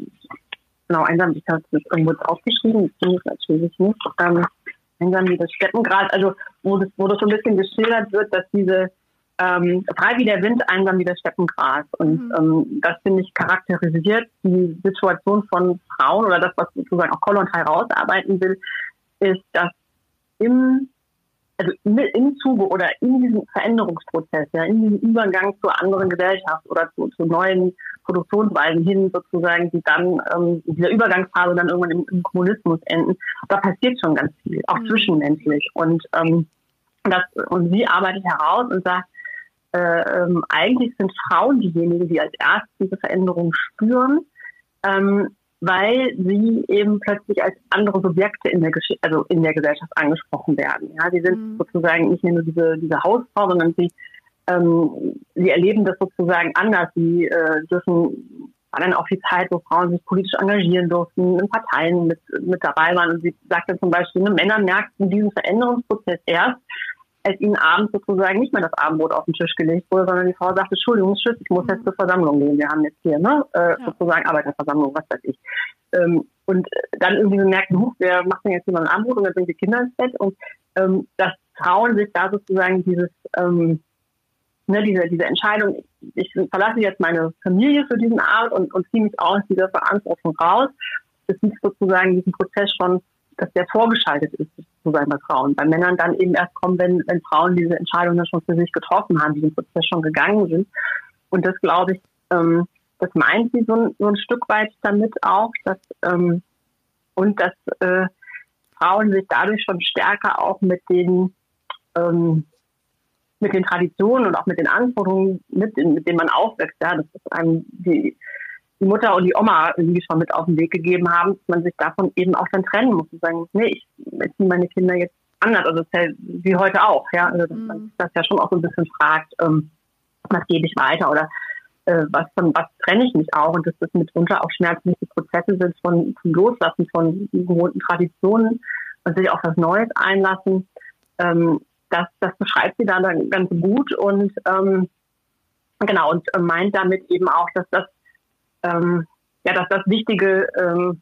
genau, einsam, ich habe das irgendwo aufgeschrieben, ich finde es natürlich nicht, ähm, einsam wie das Steppengras, also wo das, wo das so ein bisschen geschildert wird, dass diese ähm, frei wie der Wind, einsam wie das Steppengras. Und mhm. ähm, das, finde ich, charakterisiert die Situation von Frauen oder das, was sozusagen auch Kollon herausarbeiten will, ist, dass im also im Zuge oder in diesem Veränderungsprozess, ja, in diesem Übergang zur anderen Gesellschaft oder zu, zu neuen Produktionsweisen hin sozusagen, die dann ähm, in dieser Übergangsphase dann irgendwann im, im, Kommunismus enden, da passiert schon ganz viel, auch mhm. zwischenmenschlich. Und ähm, das und sie arbeitet heraus und sagt, äh, ähm, eigentlich sind Frauen diejenigen, die als erstes diese Veränderung spüren. Ähm, weil sie eben plötzlich als andere Subjekte in der Gesch also in der Gesellschaft angesprochen werden. Ja, sie sind mhm. sozusagen nicht nur diese, diese Hausfrau, sondern sie, ähm, sie erleben das sozusagen anders. Sie äh, dürfen war dann auch die Zeit, wo Frauen sich politisch engagieren durften, in Parteien mit, mit dabei waren. Und sie sagte zum Beispiel, ne, Männer merkten diesen Veränderungsprozess erst, als ihnen abends sozusagen nicht mehr das Abendbrot auf den Tisch gelegt wurde, sondern die Frau sagte, Entschuldigung, Schiff, ich muss jetzt zur Versammlung gehen. Wir haben jetzt hier ne, äh, ja. sozusagen Arbeiterversammlung, was weiß ich. Ähm, und dann irgendwie so merken, huch, wer macht denn jetzt immer ein Abendbrot und dann bringen die Kinder ins Bett. Und ähm, dass Frauen sich da sozusagen dieses, ähm, ne, diese, diese Entscheidung, ich, verlasse jetzt meine Familie für diesen Abend und, und ziehe mich aus dieser Verantwortung raus, das sieht sozusagen diesen Prozess schon dass der vorgeschaltet ist, sozusagen bei Frauen. Bei Männern dann eben erst kommen, wenn, wenn Frauen diese Entscheidungen schon für sich getroffen haben, die den Prozess schon gegangen sind. Und das, glaube ich, ähm, das meint sie so, so ein Stück weit damit auch, dass ähm, und dass äh, Frauen sich dadurch schon stärker auch mit den ähm, mit den Traditionen und auch mit den Anforderungen, mit, mit denen man aufwächst, ja, das ist einem die, die Mutter und die Oma irgendwie schon mit auf den Weg gegeben haben, dass man sich davon eben auch dann trennen muss und sagen, nee, ich erziehe meine Kinder jetzt anders, also das ist ja wie heute auch, ja, also dass mhm. man das ja schon auch so ein bisschen fragt, ähm, was gebe ich weiter oder äh, was von was trenne ich mich auch und dass das mitunter auch schmerzliche Prozesse sind von, von Loslassen von gewohnten Traditionen und sich auf was Neues einlassen. Ähm, das, das beschreibt sie da dann ganz gut und ähm, genau und meint damit eben auch, dass das ähm, ja, dass das wichtige ähm,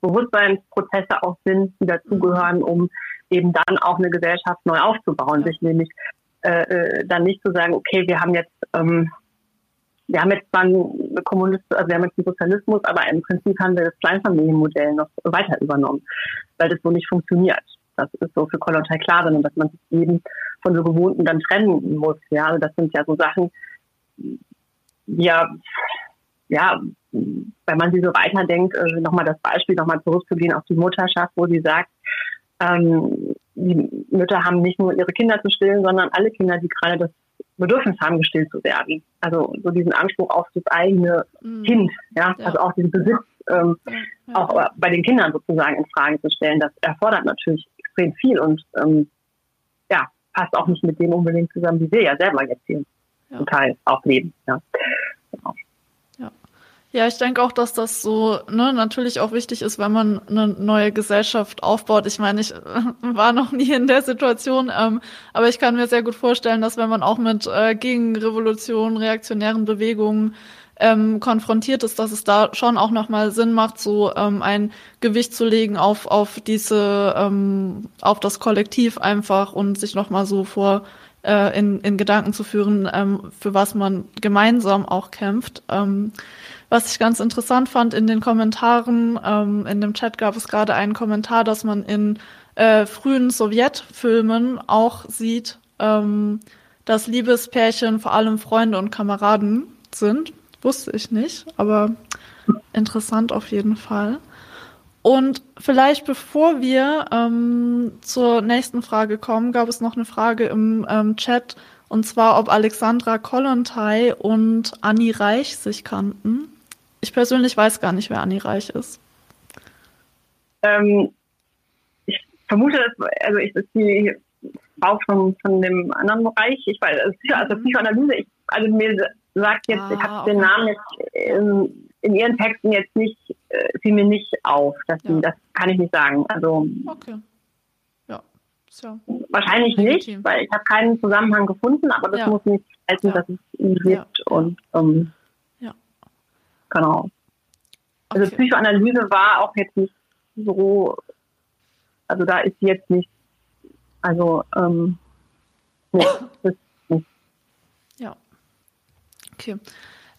Bewusstseinsprozesse auch sind, die dazugehören, um eben dann auch eine Gesellschaft neu aufzubauen, sich nämlich äh, äh, dann nicht zu sagen, okay, wir haben jetzt ähm, wir haben jetzt zwar einen Kommunist, also wir haben jetzt einen Sozialismus, aber im Prinzip haben wir das Kleinfamilienmodell noch weiter übernommen, weil das so nicht funktioniert. Das ist so für Kollontai klar, sondern dass man sich eben von so Gewohnten dann trennen muss. Ja, also das sind ja so Sachen, ja, ja, wenn man sie so weiterdenkt, äh, nochmal das Beispiel nochmal zurückzugehen auf die Mutterschaft, wo sie sagt, ähm, die Mütter haben nicht nur ihre Kinder zu stillen, sondern alle Kinder, die gerade das Bedürfnis haben, gestillt zu werden. Also so diesen Anspruch auf das eigene mhm. Kind, ja? ja? also auch diesen Besitz ähm, ja, ja. auch bei den Kindern sozusagen in Frage zu stellen, das erfordert natürlich extrem viel und ähm, ja, passt auch nicht mit dem unbedingt zusammen, wie wir ja selber jetzt hier zum Teil auch leben. Ja. Genau. Ja, ich denke auch, dass das so ne, natürlich auch wichtig ist, wenn man eine neue Gesellschaft aufbaut. Ich meine, ich äh, war noch nie in der Situation, ähm, aber ich kann mir sehr gut vorstellen, dass wenn man auch mit äh, Gegenrevolutionen, reaktionären Bewegungen ähm, konfrontiert ist, dass es da schon auch nochmal Sinn macht, so ähm, ein Gewicht zu legen auf auf diese ähm, auf das Kollektiv einfach und sich nochmal so vor äh, in, in Gedanken zu führen, ähm, für was man gemeinsam auch kämpft. Ähm, was ich ganz interessant fand in den Kommentaren, ähm, in dem Chat gab es gerade einen Kommentar, dass man in äh, frühen Sowjetfilmen auch sieht, ähm, dass Liebespärchen vor allem Freunde und Kameraden sind. Wusste ich nicht, aber interessant auf jeden Fall. Und vielleicht bevor wir ähm, zur nächsten Frage kommen, gab es noch eine Frage im ähm, Chat, und zwar, ob Alexandra Kollontai und Annie Reich sich kannten. Ich persönlich weiß gar nicht, wer Anni Reich ist. Ähm, ich vermute, dass, also ich, ist die Frau von, von dem anderen Bereich. Ich weiß, also, also Psychoanalyse, ich, also mir sagt jetzt, ah, ich habe okay. den Namen jetzt in, in, ihren Texten jetzt nicht, äh, fiel mir nicht auf. Dass ja. das kann ich nicht sagen. Also okay. Ja. So. Wahrscheinlich Legitim. nicht, weil ich habe keinen Zusammenhang gefunden, aber das ja. muss nicht heißen, dass es ihn gibt. Und ähm, Genau. Also okay. Psychoanalyse war auch jetzt nicht so, also da ist jetzt nicht, also ähm, nee, das nicht. Ja. Okay.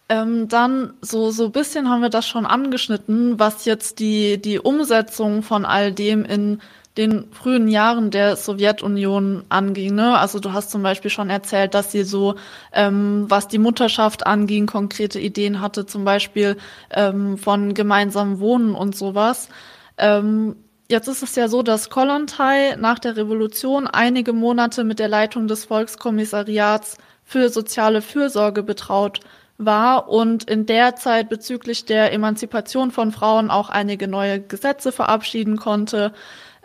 Ähm, dann so so bisschen haben wir das schon angeschnitten, was jetzt die die Umsetzung von all dem in den frühen Jahren der Sowjetunion anging. Ne? Also du hast zum Beispiel schon erzählt, dass sie so, ähm, was die Mutterschaft anging, konkrete Ideen hatte, zum Beispiel ähm, von gemeinsamem Wohnen und sowas. Ähm, jetzt ist es ja so, dass Kollontai nach der Revolution einige Monate mit der Leitung des Volkskommissariats für soziale Fürsorge betraut war und in der Zeit bezüglich der Emanzipation von Frauen auch einige neue Gesetze verabschieden konnte.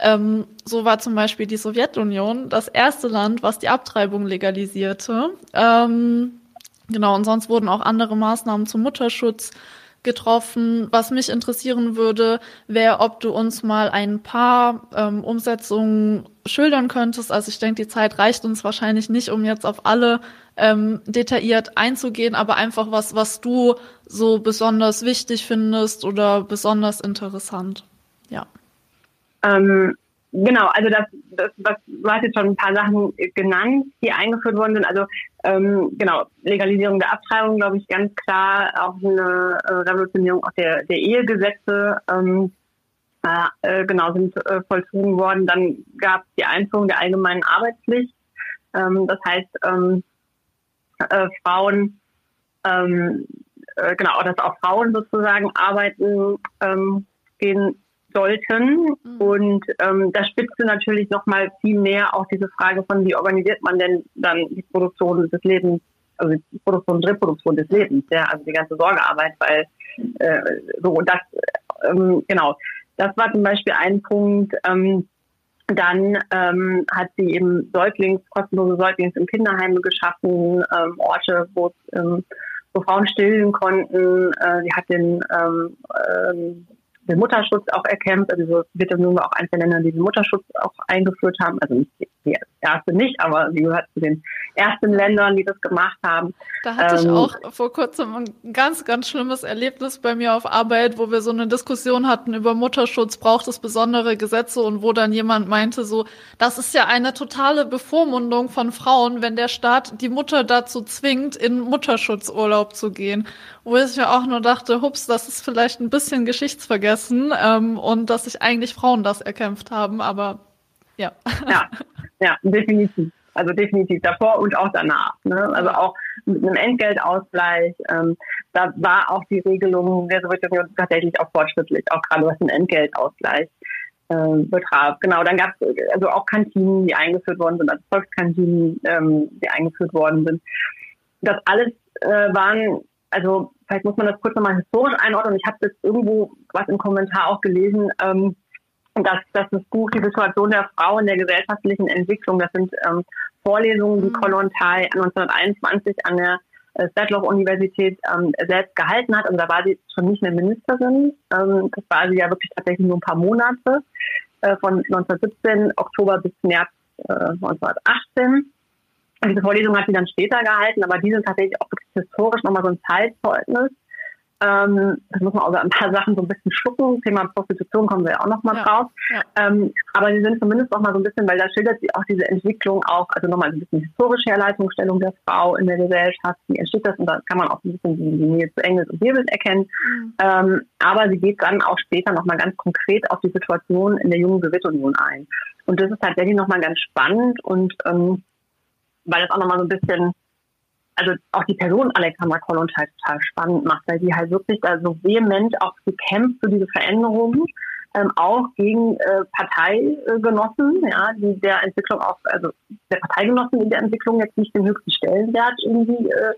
Ähm, so war zum Beispiel die Sowjetunion das erste Land, was die Abtreibung legalisierte. Ähm, genau, und sonst wurden auch andere Maßnahmen zum Mutterschutz getroffen. Was mich interessieren würde, wäre, ob du uns mal ein paar ähm, Umsetzungen schildern könntest. Also ich denke, die Zeit reicht uns wahrscheinlich nicht, um jetzt auf alle ähm, detailliert einzugehen, aber einfach was, was du so besonders wichtig findest oder besonders interessant. Ja. Ähm, genau, also das, das, was du hast jetzt schon ein paar Sachen genannt, die eingeführt worden sind. Also ähm, genau, Legalisierung der Abtreibung, glaube ich, ganz klar, auch eine äh, Revolutionierung auch der, der Ehegesetze. Ähm, äh, genau, sind äh, vollzogen worden. Dann gab es die Einführung der allgemeinen Arbeitspflicht. Ähm, das heißt, ähm, äh, Frauen ähm, äh, genau, dass auch Frauen sozusagen arbeiten ähm, gehen sollten. Mhm. Und ähm, das spitzte natürlich nochmal viel mehr auch diese Frage von, wie organisiert man denn dann die Produktion des Lebens, also die Produktion und Reproduktion des Lebens, ja, also die ganze Sorgearbeit, weil äh, so und das, ähm, genau, das war zum Beispiel ein Punkt. Ähm, dann ähm, hat sie eben Säuglings, kostenlose Säuglings- und Kinderheime geschaffen, ähm, Orte, wo, ähm, wo Frauen stillen konnten. Äh, sie hat den ähm, ähm, den Mutterschutz auch erkämpft. Also so wird nun auch der Länder, die den Mutterschutz auch eingeführt haben. Also nicht die erste nicht, aber sie gehört zu den ersten Ländern, die das gemacht haben. Da hatte ähm, ich auch vor kurzem ein ganz, ganz schlimmes Erlebnis bei mir auf Arbeit, wo wir so eine Diskussion hatten über Mutterschutz, braucht es besondere Gesetze und wo dann jemand meinte so, das ist ja eine totale Bevormundung von Frauen, wenn der Staat die Mutter dazu zwingt, in Mutterschutzurlaub zu gehen. Wo ich mir auch nur dachte, hups, das ist vielleicht ein bisschen geschichtsvergessen ähm, und dass sich eigentlich Frauen das erkämpft haben, aber ja. Ja, ja, definitiv. Also definitiv davor und auch danach. Ne? Also auch mit einem Entgeltausgleich. Ähm, da war auch die Regelung der Sowjetunion tatsächlich auch fortschrittlich, auch gerade was den Entgeltausgleich äh, betraf. Genau, dann gab es also auch Kantinen, die eingeführt worden sind, also Volkskantinen, ähm, die eingeführt worden sind. Das alles äh, waren, also vielleicht muss man das kurz nochmal historisch einordnen. Ich habe jetzt irgendwo was im Kommentar auch gelesen. Ähm, dass, dass das Buch Die Situation der Frau in der gesellschaftlichen Entwicklung, das sind ähm, Vorlesungen, die mhm. Kollontai 1921 an der äh, Stadtloch-Universität ähm, selbst gehalten hat. Und da war sie schon nicht mehr Ministerin. Ähm, das war sie ja wirklich tatsächlich nur ein paar Monate, äh, von 1917 Oktober bis März äh, 1918. Und diese Vorlesung hat sie dann später gehalten, aber die sind tatsächlich auch wirklich historisch nochmal so ein Zeitzeugnis ähm, das muss man auch ein paar Sachen so ein bisschen schlucken. Thema Prostitution kommen wir auch nochmal ja, drauf. Ja. Ähm, aber sie sind zumindest auch mal so ein bisschen, weil da schildert sie auch diese Entwicklung auch, also nochmal ein bisschen historische Herleitungsstellung der Frau in der Gesellschaft. Wie entsteht das? Und da kann man auch ein bisschen die, Nähe zu Engels und Hebel erkennen. Mhm. Ähm, aber sie geht dann auch später nochmal ganz konkret auf die Situation in der jungen Sowjetunion ein. Und das ist tatsächlich nochmal ganz spannend und ähm, weil das auch nochmal so ein bisschen also auch die Person Alexandra Kollontai halt total spannend macht, weil sie halt wirklich da so vehement auch gekämpft für diese Veränderungen, ähm, auch gegen äh, Parteigenossen, ja, die der Entwicklung auch, also der Parteigenossen in der Entwicklung jetzt nicht den höchsten Stellenwert irgendwie äh,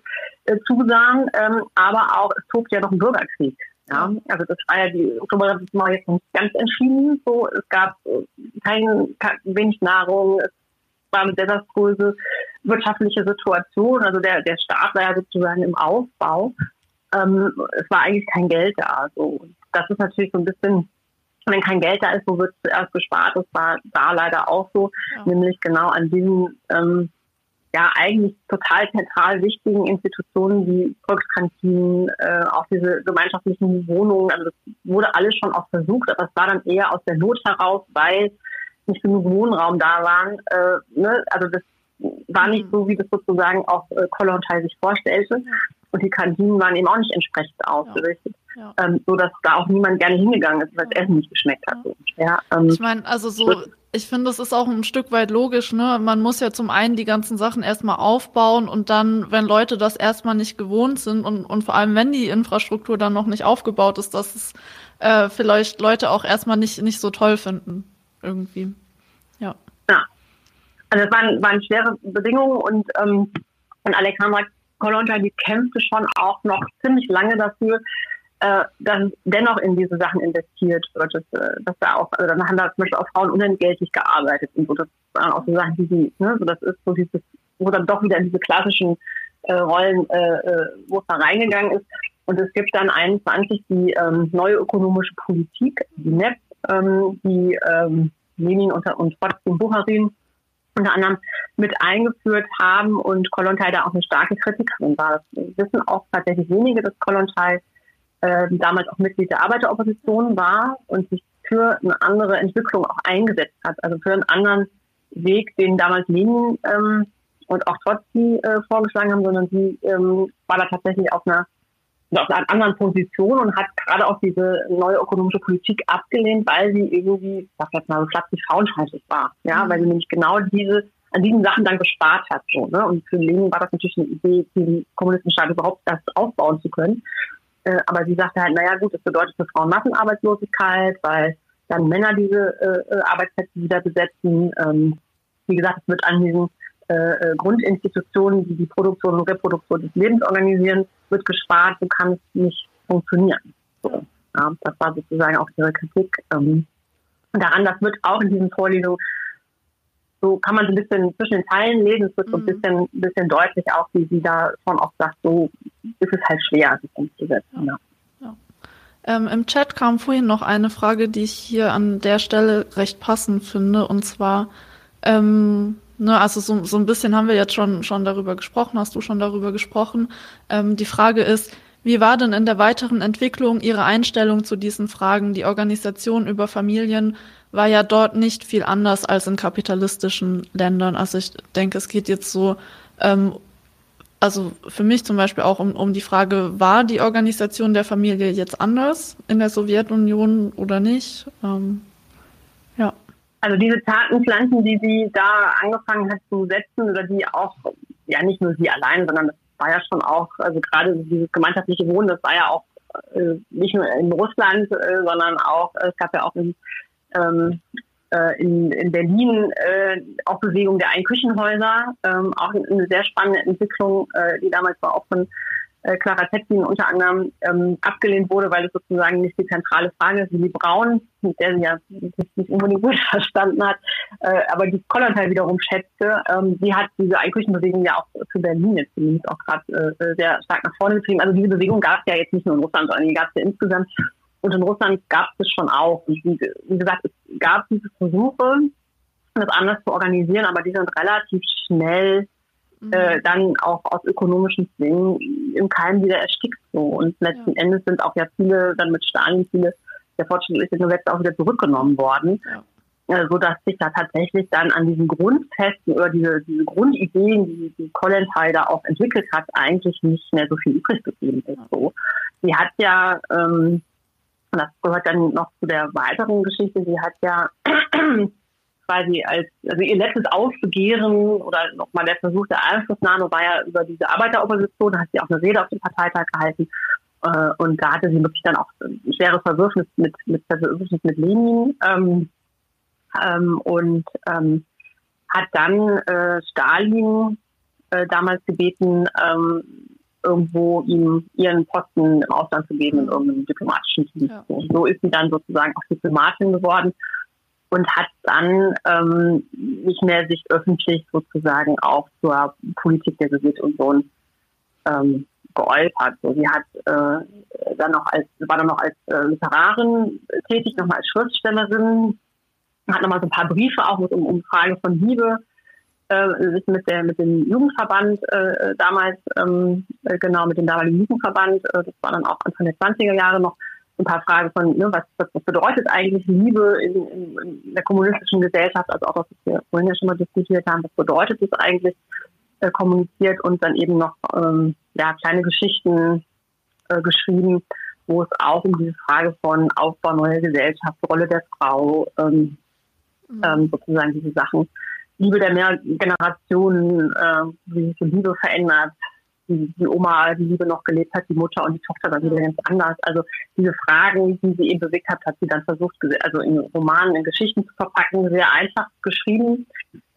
äh, zusahen, ähm, aber auch es tobt ja noch ein Bürgerkrieg. Ja, also das war ja die Oktoberrevolution jetzt nicht ganz entschieden. So, es gab äh, kein, kein wenig Nahrung, es war eine desaströse wirtschaftliche Situation. Also der, der Staat war ja sozusagen im Aufbau. Ähm, es war eigentlich kein Geld da. So. Das ist natürlich so ein bisschen, wenn kein Geld da ist, wo wird zuerst gespart? Das war da leider auch so, ja. nämlich genau an diesen ähm, ja eigentlich total zentral wichtigen Institutionen wie Volkskantinen, äh, auch diese gemeinschaftlichen Wohnungen. Also das wurde alles schon auch versucht, aber es war dann eher aus der Not heraus, weil nicht genug Wohnraum da waren. Äh, ne? Also das war nicht so, wie das sozusagen auch äh, Kollontai sich vorstellte. Ja. Und die Kantinen waren eben auch nicht entsprechend ausgerichtet. Ja. Ähm, so dass da auch niemand gerne hingegangen ist, weil das Essen nicht geschmeckt hat. Ja, ähm, ich meine, also so, ich finde, es ist auch ein Stück weit logisch, ne? Man muss ja zum einen die ganzen Sachen erstmal aufbauen und dann, wenn Leute das erstmal nicht gewohnt sind und, und vor allem, wenn die Infrastruktur dann noch nicht aufgebaut ist, dass es äh, vielleicht Leute auch erstmal nicht, nicht so toll finden irgendwie. Ja. Ja. Also es waren, waren schwere Bedingungen und, ähm, und Alexandra Kolonta, die kämpfte schon auch noch ziemlich lange dafür, äh, dass dennoch in diese Sachen investiert wird. Dass, äh, dass da auch, also dann haben da zum Beispiel auch Frauen unentgeltlich gearbeitet und so. Das waren auch so Sachen, die sie, ne, so das ist so dieses, wo dann doch wieder in diese klassischen äh, Rollen, äh, äh wo es da reingegangen ist. Und es gibt dann 21 die ähm, neue ökonomische Politik, die NEP, ähm, die ähm, Lenin und, und trotzdem Bucharin unter anderem mit eingeführt haben und Kolontai da auch eine starke Kritikerin war. Das wissen auch tatsächlich wenige, dass Kolontai äh, damals auch Mitglied der Arbeiteropposition war und sich für eine andere Entwicklung auch eingesetzt hat, also für einen anderen Weg, den damals Lenin ähm, und auch Trotzki äh, vorgeschlagen haben, sondern sie ähm, war da tatsächlich auf einer auf einer anderen Position und hat gerade auch diese neue ökonomische Politik abgelehnt, weil sie irgendwie, ich sag jetzt mal so flapsig, frauenfeindlich war. Ja, mhm. weil sie nämlich genau diese, an diesen Sachen dann gespart hat. So, ne? Und für Lenin war das natürlich eine Idee, den kommunistischen Staat überhaupt erst aufbauen zu können. Äh, aber sie sagte halt, naja gut, das bedeutet für Frauen Massenarbeitslosigkeit, weil dann Männer diese äh, äh, Arbeitsplätze wieder besetzen. Ähm, wie gesagt, es wird an diesen äh, äh, Grundinstitutionen, die die Produktion und Reproduktion des Lebens organisieren, wird gespart, so kann es nicht funktionieren. So, ja, das war sozusagen auch ihre Kritik ähm, daran. Das wird auch in diesen Vorlesungen so kann man so ein bisschen zwischen den Zeilen lesen. Es wird so ein mhm. bisschen, bisschen deutlich auch, wie sie da schon auch sagt, so ist es halt schwer, sich umzusetzen. Ja. Ähm, Im Chat kam vorhin noch eine Frage, die ich hier an der Stelle recht passend finde, und zwar, ähm, ne, also so, so ein bisschen haben wir jetzt schon, schon darüber gesprochen, hast du schon darüber gesprochen. Ähm, die Frage ist, wie war denn in der weiteren Entwicklung Ihre Einstellung zu diesen Fragen? Die Organisation über Familien war ja dort nicht viel anders als in kapitalistischen Ländern. Also ich denke, es geht jetzt so, ähm, also für mich zum Beispiel auch um, um die Frage, war die Organisation der Familie jetzt anders in der Sowjetunion oder nicht? Ähm. Also diese Tatenpflanzen, die sie da angefangen hat zu setzen, oder die auch, ja nicht nur sie allein, sondern das war ja schon auch, also gerade dieses gemeinschaftliche Wohnen, das war ja auch äh, nicht nur in Russland, äh, sondern auch, äh, es gab ja auch in, ähm, äh, in, in Berlin äh, auch Bewegung der Einküchenhäuser, ähm, auch eine sehr spannende Entwicklung, äh, die damals war auch von äh, Clara Zetkin unter anderem ähm, abgelehnt wurde, weil es sozusagen nicht die zentrale Frage ist, wie die Braun, mit der sie ja nicht unbedingt gut verstanden hat, äh, aber die Kollontai wiederum schätzte. Ähm, sie hat diese Einküchenbewegung ja auch zu Berlin jetzt zumindest auch gerade äh, sehr stark nach vorne getrieben. Also diese Bewegung gab es ja jetzt nicht nur in Russland, sondern die gab es ja insgesamt. Und in Russland gab es schon auch. Wie, wie gesagt, es gab diese Versuche, das anders zu organisieren, aber die sind relativ schnell äh, mhm. dann auch aus ökonomischen Zwingen im Keim wieder erstickt so. Und letzten ja. Endes sind auch ja viele, dann mit Stalin viele der fortschrittlichen Gesetze auch wieder zurückgenommen worden. Ja. Äh, so dass sich da tatsächlich dann an diesen Grundfesten oder diese, diese Grundideen, die die Kollontai da auch entwickelt hat, eigentlich nicht mehr so viel übrig geblieben ist. So. Sie hat ja, ähm, das gehört dann noch zu der weiteren Geschichte, sie hat ja quasi als, also ihr letztes Aufbegehren oder nochmal der Versuch der Einflussnahme war ja über diese Arbeiteropposition, da hat sie auch eine Rede auf dem Parteitag gehalten. Äh, und da hatte sie wirklich dann auch ein schweres Verwürfnis mit, mit, Verwürfnis mit Lenin. Ähm, ähm, und ähm, hat dann äh, Stalin äh, damals gebeten, ähm, irgendwo ihm ihren Posten im Ausland zu geben in irgendeinem diplomatischen Dienst. Ja. So ist sie dann sozusagen auch Diplomatin geworden und hat dann ähm, nicht mehr sich öffentlich sozusagen auch zur Politik der Sowjetunion ähm, geäußert. So, sie hat äh, dann noch als war dann noch als äh, Literarin tätig, nochmal als Schriftstellerin, hat nochmal so ein paar Briefe auch um, um Frage von Liebe äh, sich mit der mit dem Jugendverband äh, damals ähm, äh, genau mit dem damaligen Jugendverband, äh, das war dann auch Anfang der 20er Jahre noch ein paar Fragen von, ne, was, was, bedeutet eigentlich Liebe in, in, in, der kommunistischen Gesellschaft, also auch was wir vorhin ja schon mal diskutiert haben, was bedeutet es eigentlich äh, kommuniziert? Und dann eben noch ähm, ja, kleine Geschichten äh, geschrieben, wo es auch um diese Frage von Aufbau neuer Gesellschaft, Rolle der Frau, ähm, mhm. ähm, sozusagen diese Sachen, Liebe der mehr Generationen, äh, wie sich die Liebe verändert, die, die Oma die Liebe noch gelebt hat, die Mutter und die Tochter dann wieder ganz anders. Also diese Fragen, die sie eben bewegt hat, hat sie dann versucht, also in Romanen, in Geschichten zu verpacken, sehr einfach geschrieben.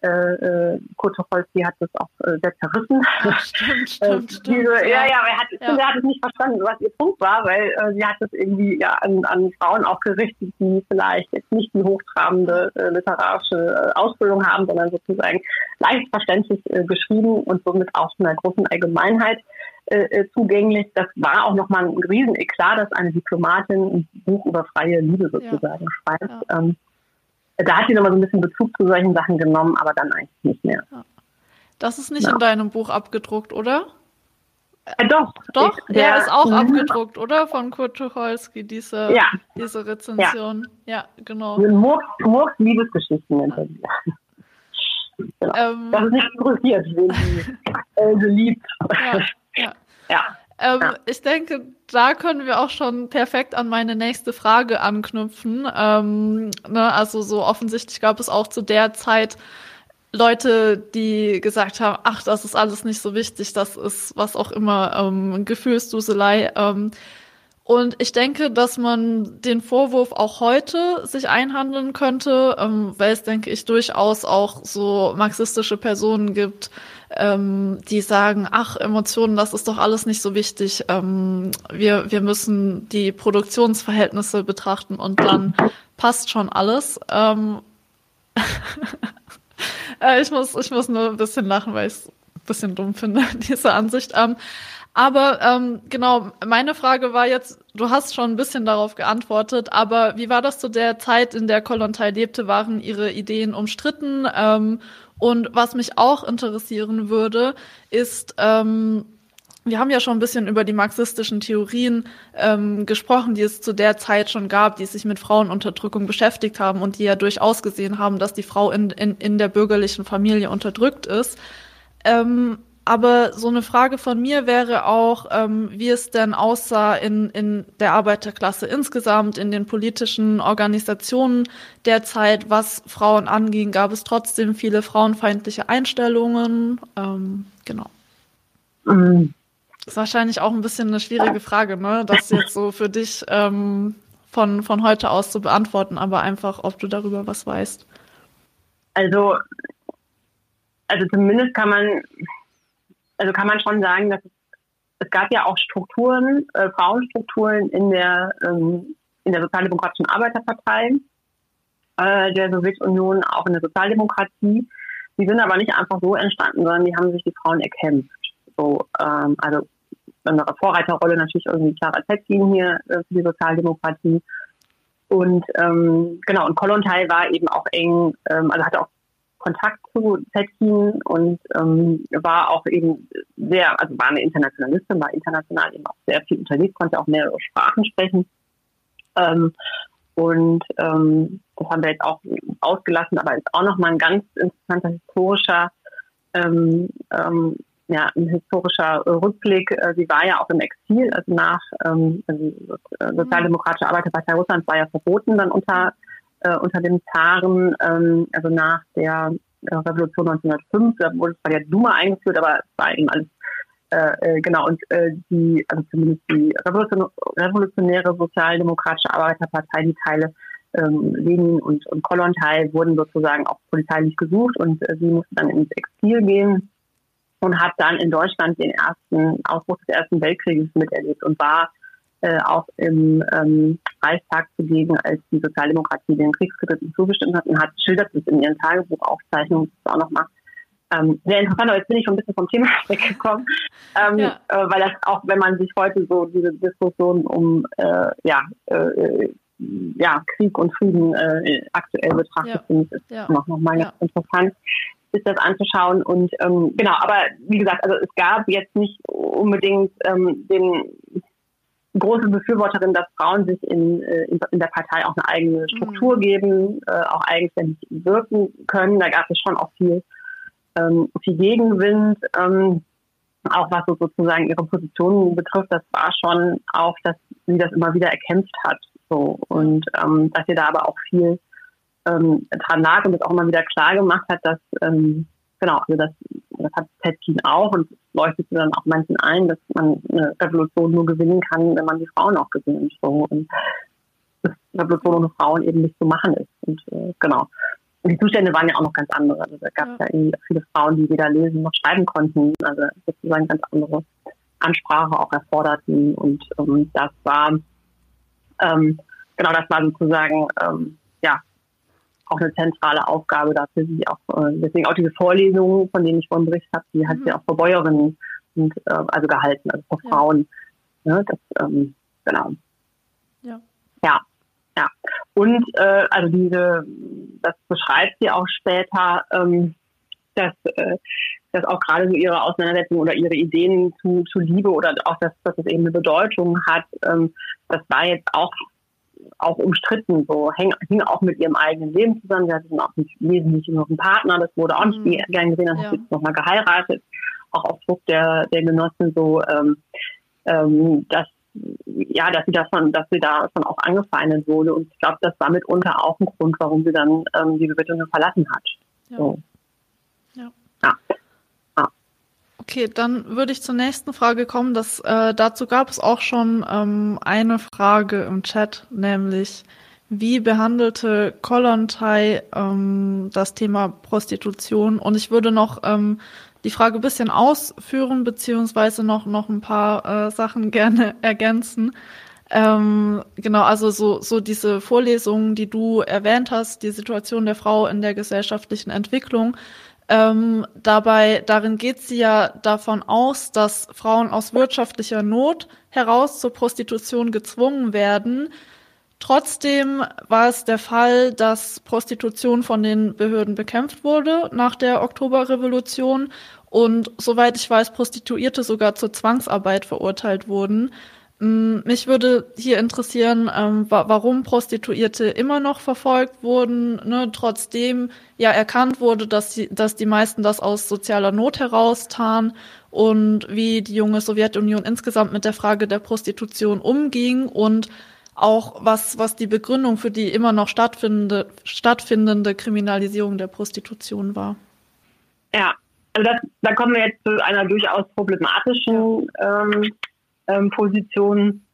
Äh, äh, Kurt Tucholsky hat das auch äh, sehr zerrissen. Ja, stimmt, stimmt, stimmt, diese, ja, ja, er hat, ja. er hat es nicht verstanden, was ihr Punkt war, weil äh, sie hat es irgendwie ja, an, an Frauen auch gerichtet, die vielleicht jetzt nicht die hochtrabende äh, literarische äh, Ausbildung haben, sondern sozusagen leicht verständlich äh, geschrieben und somit auch einer großen Allgemeinheit äh, äh zugänglich. Das war auch nochmal ein Rieseneklat, dass eine Diplomatin ein Buch über freie Liebe sozusagen ja. schreibt. Ähm, da hat sie nochmal so ein bisschen Bezug zu solchen Sachen genommen, aber dann eigentlich nicht mehr. Das ist nicht ja. in deinem Buch abgedruckt, oder? Äh, doch. Doch, ich, der, der, ist auch mhm. abgedruckt, oder? Von Kurt Tucholsky, diese, ja. diese Rezension. Ja, ja genau. Murks, Murks Liebesgeschichten nennt er. Genau. Ähm, das ist nicht interessiert, wen sie äh, liebt. Ja, ja. Ähm, ja. Ich denke, da können wir auch schon perfekt an meine nächste Frage anknüpfen. Ähm, ne, also so offensichtlich gab es auch zu der Zeit Leute, die gesagt haben, ach, das ist alles nicht so wichtig, das ist was auch immer, ähm, Gefühlsduselei. Ähm, Und ich denke, dass man den Vorwurf auch heute sich einhandeln könnte, ähm, weil es, denke ich, durchaus auch so marxistische Personen gibt, ähm, die sagen, ach, Emotionen, das ist doch alles nicht so wichtig. Ähm, wir, wir müssen die Produktionsverhältnisse betrachten und dann passt schon alles. Ähm, äh, ich, muss, ich muss nur ein bisschen lachen, weil ich es ein bisschen dumm finde, diese Ansicht. Ähm, aber ähm, genau, meine Frage war jetzt, du hast schon ein bisschen darauf geantwortet, aber wie war das zu der Zeit, in der Kollontai lebte? Waren ihre Ideen umstritten? Ähm, und was mich auch interessieren würde, ist, ähm, wir haben ja schon ein bisschen über die marxistischen Theorien ähm, gesprochen, die es zu der Zeit schon gab, die sich mit Frauenunterdrückung beschäftigt haben und die ja durchaus gesehen haben, dass die Frau in, in, in der bürgerlichen Familie unterdrückt ist. Ähm, aber so eine Frage von mir wäre auch, ähm, wie es denn aussah in, in der Arbeiterklasse insgesamt, in den politischen Organisationen derzeit, was Frauen anging. Gab es trotzdem viele frauenfeindliche Einstellungen? Ähm, genau. Mhm. Das ist wahrscheinlich auch ein bisschen eine schwierige Frage, ne? Das jetzt so für dich ähm, von, von heute aus zu beantworten, aber einfach, ob du darüber was weißt. Also, also zumindest kann man also kann man schon sagen, dass es, es gab ja auch Strukturen, äh, Frauenstrukturen in der, ähm, in der Sozialdemokratischen Arbeiterpartei äh, der Sowjetunion, auch in der Sozialdemokratie. Die sind aber nicht einfach so entstanden, sondern die haben sich die Frauen erkämpft. So, ähm, also eine Vorreiterrolle natürlich irgendwie Clara Zetkin hier äh, für die Sozialdemokratie. Und ähm, genau, und Kollontai war eben auch eng, ähm, also hatte auch Kontakt zu Zetkin und ähm, war auch eben sehr, also war eine Internationalistin, war international eben auch sehr viel unterwegs, konnte auch mehrere Sprachen sprechen. Ähm, und ähm, das haben wir jetzt auch ausgelassen, aber ist auch nochmal ein ganz interessanter historischer, ähm, ähm, ja, ein historischer Rückblick. Äh, sie war ja auch im Exil, also nach ähm, also die Sozialdemokratische Arbeiterpartei Russlands war ja verboten dann unter äh, unter den Zaren, ähm, also nach der äh, Revolution 1905, da wurde es bei der Duma eingeführt, aber es war eben alles äh, äh, genau, und äh, die, also zumindest die Revolution, revolutionäre sozialdemokratische Arbeiterpartei, die Teile ähm, Lenin und, und Kollontai wurden sozusagen auch polizeilich gesucht und äh, sie musste dann ins Exil gehen und hat dann in Deutschland den ersten Ausbruch des Ersten Weltkrieges miterlebt und war äh, auch im ähm, Reichstag zugegen, als die Sozialdemokratie den Kriegskredit zugestimmt hat und hat schildert es in ihren Tagebuchaufzeichnungen auch nochmal. Ähm, sehr interessant, aber jetzt bin ich schon ein bisschen vom Thema weggekommen, ähm, ja. äh, weil das auch, wenn man sich heute so diese Diskussion um äh, ja, äh, ja, Krieg und Frieden äh, aktuell betrachtet, ja. finde ich, ist ja. noch, noch mal ja. ganz interessant ist das anzuschauen und ähm, genau, aber wie gesagt, also es gab jetzt nicht unbedingt ähm, den große Befürworterin, dass Frauen sich in, äh, in, in der Partei auch eine eigene Struktur mhm. geben, äh, auch eigenständig wirken können. Da gab es schon auch viel, ähm, viel Gegenwind. Ähm, auch was so sozusagen ihre Positionen betrifft, das war schon auch, dass sie das immer wieder erkämpft hat. So und ähm, dass sie da aber auch viel ähm, dran lag und das auch immer wieder klar gemacht hat, dass ähm, genau, also das, das hat Petkin auch und leuchtet dann auch manchen ein, dass man eine Revolution nur gewinnen kann, wenn man die Frauen auch gewinnt. So. Und dass Revolution ohne Frauen eben nicht zu machen ist. Und äh, genau. Und die Zustände waren ja auch noch ganz andere. Also da gab es ja. ja irgendwie viele Frauen, die weder lesen noch schreiben konnten. Also sozusagen ganz andere Ansprache auch erforderten. Und ähm, das war ähm, genau das war sozusagen ähm, auch eine zentrale Aufgabe dafür sie auch äh, deswegen auch diese Vorlesungen, von denen ich vorhin berichtet habe, die hat mhm. sie auch vor Bäuerinnen und äh, also gehalten, also vor ja. Frauen. Ne, das, ähm, genau. Ja. Ja. Ja. Und äh, also diese, das beschreibt sie auch später, ähm, dass, äh, dass auch gerade so ihre Auseinandersetzung oder ihre Ideen zu, zu Liebe oder auch, dass, dass es eben eine Bedeutung hat, ähm, das war jetzt auch auch umstritten, so hing, hing auch mit ihrem eigenen Leben zusammen. Sie hatte auch nicht wesentlich jüngeren Partner, das wurde auch nicht mhm. gern gesehen, dann ja. hat sie nochmal geheiratet, auch auf Druck der, der Genossen so, ähm, ähm, dass ja, dass sie davon, dass sie davon auch angefeindet wurde. Und ich glaube, das war mitunter auch ein Grund, warum sie dann ähm, die Sowjetunion verlassen hat. Ja. So. Ja. ja. Okay, dann würde ich zur nächsten Frage kommen. Das, äh, dazu gab es auch schon ähm, eine Frage im Chat, nämlich wie behandelte Kollontai ähm, das Thema Prostitution? Und ich würde noch ähm, die Frage bisschen ausführen, beziehungsweise noch, noch ein paar äh, Sachen gerne ergänzen. Ähm, genau, also so, so diese Vorlesungen, die du erwähnt hast, die Situation der Frau in der gesellschaftlichen Entwicklung, ähm, dabei, darin geht sie ja davon aus, dass Frauen aus wirtschaftlicher Not heraus zur Prostitution gezwungen werden. Trotzdem war es der Fall, dass Prostitution von den Behörden bekämpft wurde nach der Oktoberrevolution und soweit ich weiß, Prostituierte sogar zur Zwangsarbeit verurteilt wurden. Mm, mich würde hier interessieren, ähm, warum Prostituierte immer noch verfolgt wurden, ne, trotzdem ja erkannt wurde, dass, sie, dass die meisten das aus sozialer Not heraustaten und wie die junge Sowjetunion insgesamt mit der Frage der Prostitution umging und auch was, was die Begründung für die immer noch stattfindende, stattfindende Kriminalisierung der Prostitution war. Ja, also das, da kommen wir jetzt zu einer durchaus problematischen ähm, ähm, Position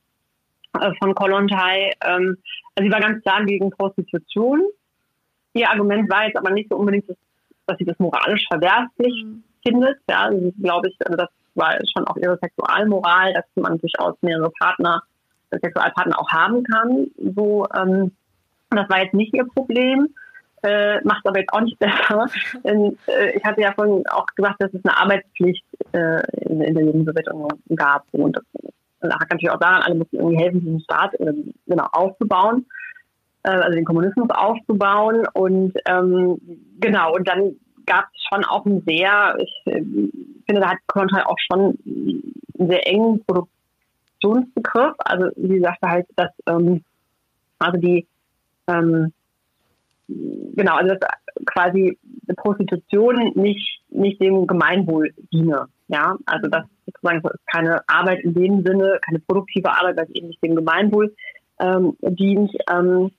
äh, von Kolontai. Ähm, also sie war ganz klar gegen Prostitution. Ihr Argument war jetzt aber nicht so unbedingt, dass, dass sie das moralisch verwerflich mhm. findet. Ja, also, glaube ich, also das war schon auch ihre Sexualmoral, dass man durchaus mehrere Partner, Sexualpartner auch haben kann. So, ähm, das war jetzt nicht ihr Problem. Äh, macht aber jetzt auch nicht besser. Denn, äh, ich hatte ja vorhin auch gesagt, dass es eine Arbeitspflicht äh, in, in der Sowjetunion gab. Und das lag natürlich auch daran, alle mussten irgendwie helfen, diesen Staat äh, genau aufzubauen, äh, also den Kommunismus aufzubauen. Und ähm, genau, und dann gab es schon auch ein sehr, ich äh, finde, da hat Konrad auch schon einen sehr engen Produktionsbegriff. Also sie sagte halt, dass ähm, also die ähm, genau, also dass quasi Prostitution nicht, nicht dem Gemeinwohl diene. Ja, also das sozusagen keine Arbeit in dem Sinne, keine produktive Arbeit, weil es eben nicht dem Gemeinwohl ähm, dient. Ähm,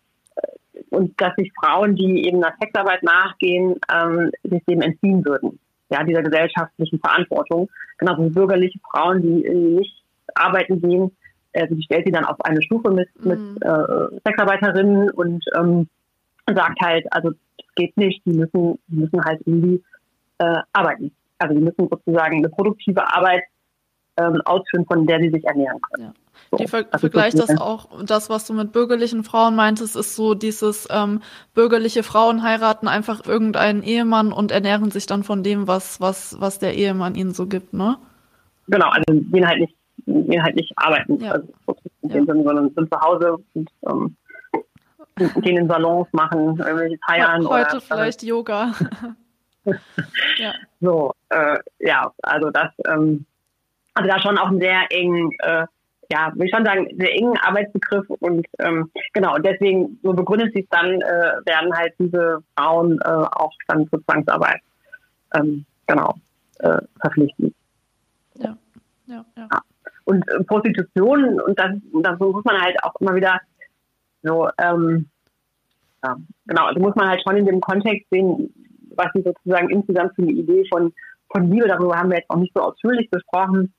und dass sich Frauen, die eben nach Sexarbeit nachgehen, ähm, sich dem entziehen würden. Ja, dieser gesellschaftlichen Verantwortung. Genauso wie bürgerliche Frauen, die nicht arbeiten gehen, also die stellt sie dann auf eine Stufe mit, mhm. mit äh, Sexarbeiterinnen und ähm, sagt halt, also das geht nicht, die müssen, die müssen halt irgendwie äh, arbeiten. Also die müssen sozusagen eine produktive Arbeit ähm, ausführen, von der sie sich ernähren können. Ja. So, die ver vergleicht das auch, das, was du mit bürgerlichen Frauen meintest, ist so dieses ähm, bürgerliche Frauen heiraten einfach irgendeinen Ehemann und ernähren sich dann von dem, was, was, was der Ehemann ihnen so gibt, ne? Genau, also gehen halt nicht, gehen halt nicht arbeiten, ja. also ja. Sinne, sondern sind zu Hause und ähm, gehen in Salons, machen irgendwelche Feiern. Heute oder, vielleicht äh, Yoga. ja. So, äh, ja, also das, ähm, also da schon auch einen sehr engen, äh, ja, will ich schon sagen, sehr engen Arbeitsbegriff und ähm, genau, deswegen, so begründet sich dann, äh, werden halt diese Frauen äh, auch dann zur Zwangsarbeit ähm, genau äh, verpflichtet. Ja. Ja, ja. ja. Und äh, Prostitution, und das, das muss man halt auch immer wieder so, ähm, ja, genau, also muss man halt schon in dem Kontext sehen, was sie sozusagen insgesamt für eine Idee von, von Liebe, darüber haben wir jetzt auch nicht so ausführlich gesprochen,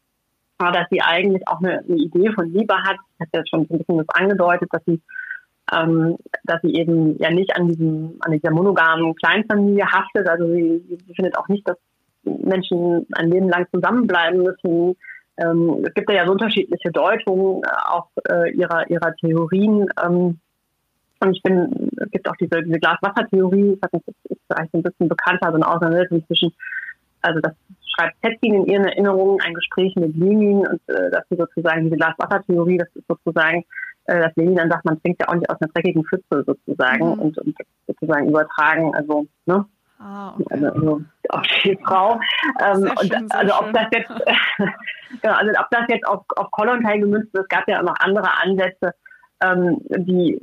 aber dass sie eigentlich auch eine, eine Idee von Liebe hat. Ich habe ja schon ein bisschen das angedeutet, dass sie, ähm, dass sie eben ja nicht an diesem, an dieser monogamen Kleinfamilie haftet. Also sie, sie findet auch nicht, dass Menschen ein Leben lang zusammenbleiben müssen. Ähm, es gibt ja so unterschiedliche Deutungen äh, auch äh, ihrer, ihrer Theorien. Ähm, und ich bin, es gibt auch diese, diese Glas-Wasser-Theorie, das ist vielleicht ein bisschen bekannter, so eine Auseinandersetzung zwischen, also das schreibt Zetkin in ihren Erinnerungen ein Gespräch mit Lenin und äh, dass sie sozusagen diese Glas-Wasser-Theorie, das ist sozusagen, äh, dass Lenin dann sagt, man trinkt ja auch nicht aus einer dreckigen Pfütze sozusagen mhm. und, und sozusagen übertragen, also, ne? Ah, okay. also, also die Frau. Ähm, und schön, also ob das jetzt, genau, also ob das jetzt auf, auf Kollontai gemünzt ist, es gab ja auch noch andere Ansätze, ähm, die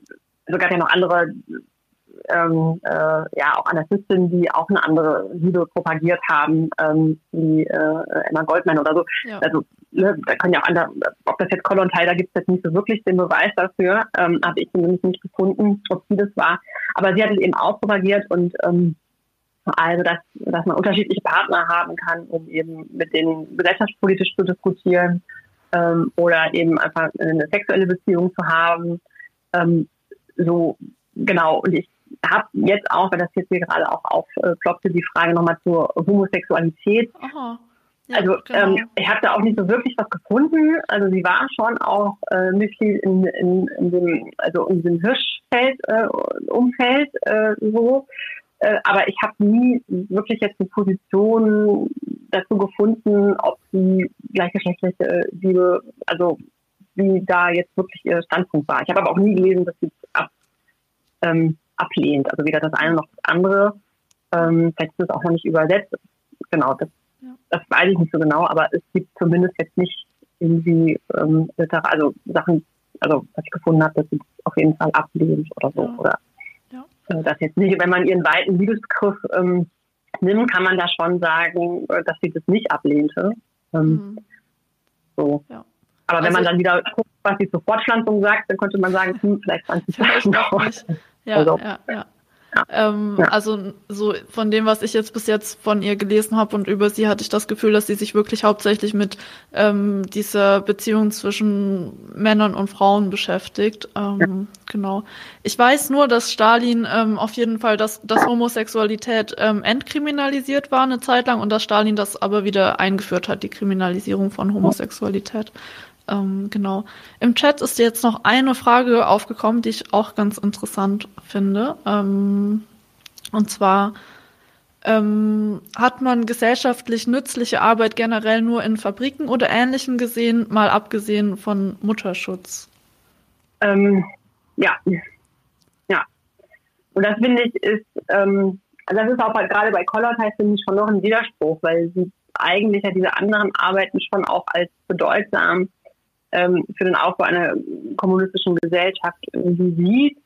also gab ja noch andere, ähm, äh, ja, auch Anarchistinnen, die auch eine andere Liebe propagiert haben, ähm, wie äh, Emma Goldman oder so. Ja. Also ne, da können ja auch andere, ob das jetzt Kollontai, da gibt es jetzt nicht so wirklich den Beweis dafür, ähm, habe ich zumindest nicht gefunden, ob sie das war. Aber sie hat es eben auch propagiert und ähm, Also, dass, dass man unterschiedliche Partner haben kann, um eben mit denen gesellschaftspolitisch zu diskutieren ähm, oder eben einfach eine sexuelle Beziehung zu haben. Ähm, so, genau. Und ich habe jetzt auch, weil das jetzt hier gerade auch aufploppte, die Frage nochmal zur Homosexualität. Aha. Ja, also genau. ähm, ich habe da auch nicht so wirklich was gefunden. Also sie war schon auch äh, Mitglied in, in, in dem, also in diesem Hirschfeld-Umfeld äh, äh, so. Äh, aber ich habe nie wirklich jetzt eine Position dazu gefunden, ob sie gleichgeschlechtliche Liebe, also wie da jetzt wirklich ihr Standpunkt war. Ich habe aber auch nie gelesen, dass sie ab, ähm, ablehnt. Also weder das eine noch das andere. Ähm, vielleicht ist es auch noch nicht übersetzt. Genau, das, ja. das weiß ich nicht so genau, aber es gibt zumindest jetzt nicht irgendwie ähm, also Sachen, also was ich gefunden habe, dass sie auf jeden Fall ablehnt oder so. Ja. Oder äh, das jetzt nicht, wenn man ihren weiten Liebesgriff ähm, nimmt, kann man da schon sagen, äh, dass sie das nicht ablehnte. Ähm, mhm. So. Ja. Aber also wenn man dann wieder guckt, was sie zur Fortpflanzung sagt, dann könnte man sagen, hm, vielleicht 20 Jahre. Ja, also, ja, ja. Ähm, ja. Also so von dem, was ich jetzt bis jetzt von ihr gelesen habe und über sie, hatte ich das Gefühl, dass sie sich wirklich hauptsächlich mit ähm, dieser Beziehung zwischen Männern und Frauen beschäftigt. Ähm, ja. Genau. Ich weiß nur, dass Stalin ähm, auf jeden Fall, dass, dass Homosexualität ähm, entkriminalisiert war eine Zeit lang und dass Stalin das aber wieder eingeführt hat, die Kriminalisierung von Homosexualität. Ähm, genau. Im Chat ist jetzt noch eine Frage aufgekommen, die ich auch ganz interessant finde. Ähm, und zwar ähm, hat man gesellschaftlich nützliche Arbeit generell nur in Fabriken oder Ähnlichem gesehen, mal abgesehen von Mutterschutz? Ähm, ja. Ja. Und das finde ich ist, ähm, das ist auch gerade bei Collartei finde ich schon noch ein Widerspruch, weil sie eigentlich ja diese anderen Arbeiten schon auch als bedeutsam ähm, für den Aufbau einer kommunistischen Gesellschaft sieht,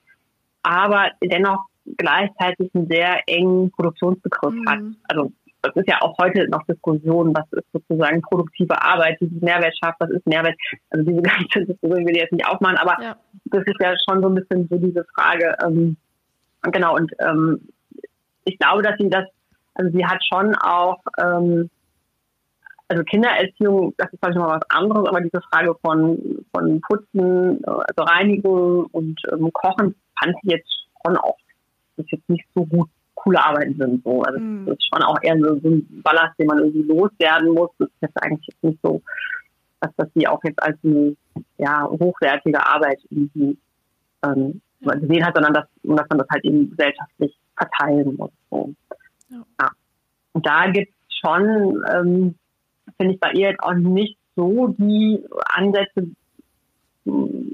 aber dennoch gleichzeitig einen sehr engen Produktionsbegriff mhm. hat. Also das ist ja auch heute noch Diskussion, was ist sozusagen produktive Arbeit, die Mehrwert schafft, was ist Mehrwert. Also diese ganze Diskussion will ich jetzt nicht aufmachen, aber ja. das ist ja schon so ein bisschen so diese Frage. Ähm, genau, und ähm, ich glaube, dass sie das, also sie hat schon auch ähm, also Kindererziehung, das ist vielleicht mal was anderes, aber diese Frage von, von Putzen, also Reinigen und ähm, Kochen fand ich jetzt schon auch, dass jetzt nicht so gut coole Arbeiten sind. So. Also mhm. das ist schon auch eher so, so, ein Ballast, den man irgendwie loswerden muss. Das ist jetzt eigentlich jetzt nicht so, dass das sie auch jetzt als eine ja, hochwertige Arbeit irgendwie ähm, gesehen hat, sondern dass, dass man das halt eben gesellschaftlich verteilen muss. So. Ja. ja. Und da gibt es schon ähm, finde ich bei ihr jetzt auch nicht so die Ansätze.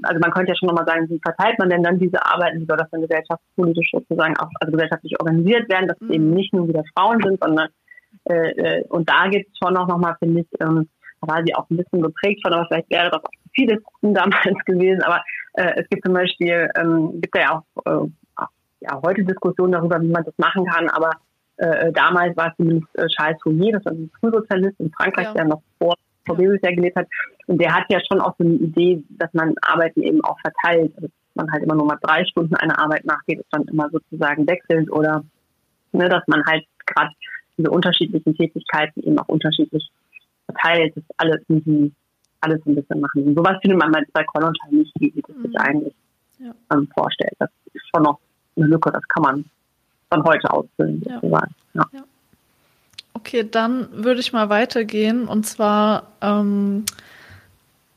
Also man könnte ja schon nochmal sagen, wie verteilt man denn dann diese Arbeiten, wie soll das dann gesellschaftspolitisch sozusagen auch, also gesellschaftlich organisiert werden, dass es mhm. eben nicht nur wieder Frauen sind, sondern äh, äh und da gibt es schon auch nochmal, finde ich, ähm, da war sie auch ein bisschen geprägt von, aber vielleicht wäre das auch viele damals gewesen, aber äh, es gibt zum Beispiel, ähm, gibt ja auch äh, ja, heute Diskussionen darüber, wie man das machen kann, aber äh, damals war es zumindest äh, Charles Fourier, das war ein Frühsozialist in Frankreich, ja. der noch vor VW ja. gelebt hat. Und der hat ja schon auch so eine Idee, dass man Arbeiten eben auch verteilt. Also, dass man halt immer nur mal drei Stunden einer Arbeit nachgeht und dann immer sozusagen wechselt oder ne, dass man halt gerade diese unterschiedlichen Tätigkeiten eben auch unterschiedlich verteilt, das alles irgendwie alles ein bisschen machen. Und sowas findet man bei Kollontal nicht, wie das sich mhm. eigentlich ja. ähm, vorstellt. Das ist schon noch eine Lücke, das kann man von heute ausfüllen. Ja. Ja. Ja. Okay, dann würde ich mal weitergehen. Und zwar ähm,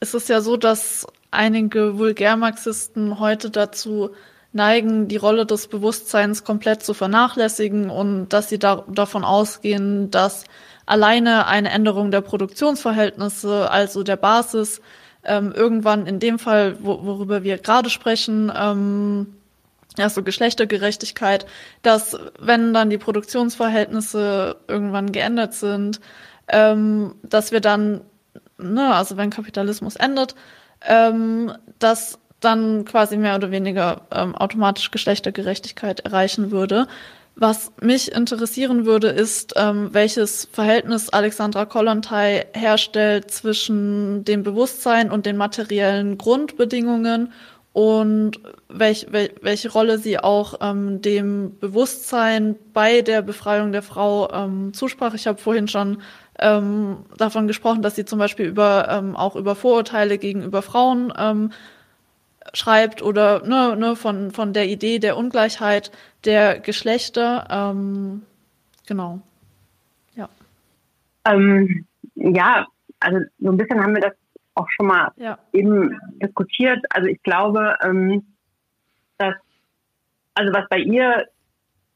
ist es ja so, dass einige Vulgärmarxisten heute dazu neigen, die Rolle des Bewusstseins komplett zu vernachlässigen und dass sie da, davon ausgehen, dass alleine eine Änderung der Produktionsverhältnisse, also der Basis, ähm, irgendwann in dem Fall, wo, worüber wir gerade sprechen, ähm, ja, so Geschlechtergerechtigkeit, dass wenn dann die Produktionsverhältnisse irgendwann geändert sind, ähm, dass wir dann, ne, also wenn Kapitalismus endet, ähm, dass dann quasi mehr oder weniger ähm, automatisch Geschlechtergerechtigkeit erreichen würde. Was mich interessieren würde, ist, ähm, welches Verhältnis Alexandra Kollontai herstellt zwischen dem Bewusstsein und den materiellen Grundbedingungen und welch, wel, welche Rolle sie auch ähm, dem Bewusstsein bei der Befreiung der Frau ähm, zusprach. Ich habe vorhin schon ähm, davon gesprochen, dass sie zum Beispiel über ähm, auch über Vorurteile gegenüber Frauen ähm, schreibt oder ne, ne, von, von der Idee der Ungleichheit der Geschlechter. Ähm, genau. Ja. Ähm, ja, also so ein bisschen haben wir das auch schon mal ja. eben diskutiert. Also ich glaube, ähm, dass, also was bei ihr,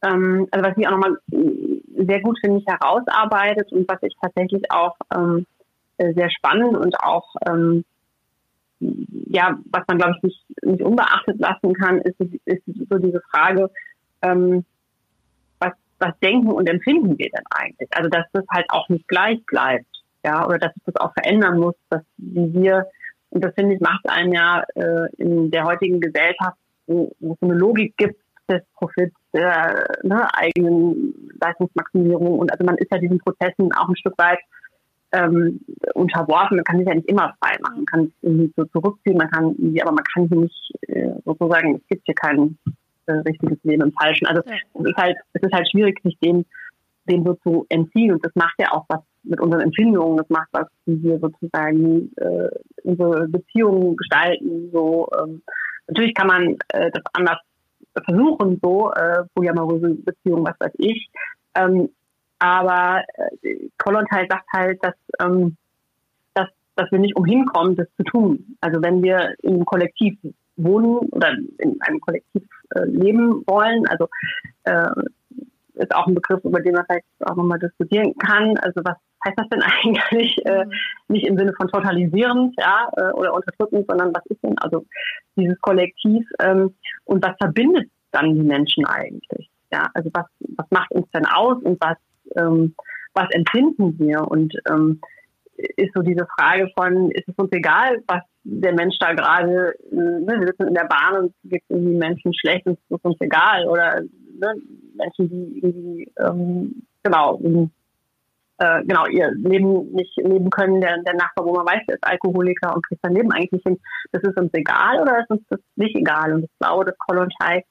ähm, also was sie auch nochmal sehr gut, finde ich, herausarbeitet und was ich tatsächlich auch ähm, sehr spannend und auch, ähm, ja, was man, glaube ich, nicht, nicht unbeachtet lassen kann, ist, ist so diese Frage, ähm, was, was denken und empfinden wir denn eigentlich? Also, dass das halt auch nicht gleich bleibt ja, oder dass es das auch verändern muss, dass wir, und das finde ich, macht einen ja äh, in der heutigen Gesellschaft, wo, wo es eine Logik gibt des Profits, der ne, eigenen Leistungsmaximierung und also man ist ja diesen Prozessen auch ein Stück weit ähm, unterworfen. Man kann sich ja nicht immer frei machen. Man kann sich irgendwie so zurückziehen, man kann aber man kann hier nicht äh, sozusagen, es gibt hier kein äh, richtiges Leben im Falschen. Also ja. es ist halt, es ist halt schwierig, sich dem, dem so zu entziehen und das macht ja auch was mit unseren Empfindungen, das macht was, wie wir sozusagen äh, unsere Beziehungen gestalten. So ähm, natürlich kann man äh, das anders versuchen, so äh, polyamoröse Beziehungen, was weiß ich. Ähm, aber äh, Kollontai sagt halt, dass, ähm, dass, dass wir nicht umhin kommen, das zu tun. Also wenn wir im Kollektiv wohnen oder in einem Kollektiv äh, leben wollen, also äh, ist auch ein Begriff, über den man vielleicht auch nochmal diskutieren kann. Also was heißt das denn eigentlich? Äh, mhm. nicht im Sinne von totalisierend ja, äh, oder unterdrückend, sondern was ist denn also dieses Kollektiv ähm, und was verbindet dann die Menschen eigentlich? Ja, also was, was macht uns denn aus und was, ähm, was empfinden wir? Und ähm, ist so diese Frage von, ist es uns egal, was der Mensch da gerade, ne, wir sitzen in der Bahn und es geht irgendwie Menschen schlecht und es ist uns egal oder ne, Menschen, die irgendwie, ähm, genau, äh, genau, ihr Leben nicht leben können, der, der Nachbar, wo man weiß, der ist Alkoholiker und kriegt sein Leben eigentlich nicht hin. Das ist uns egal oder ist uns das nicht egal? Und ich glaube, dass Kolontai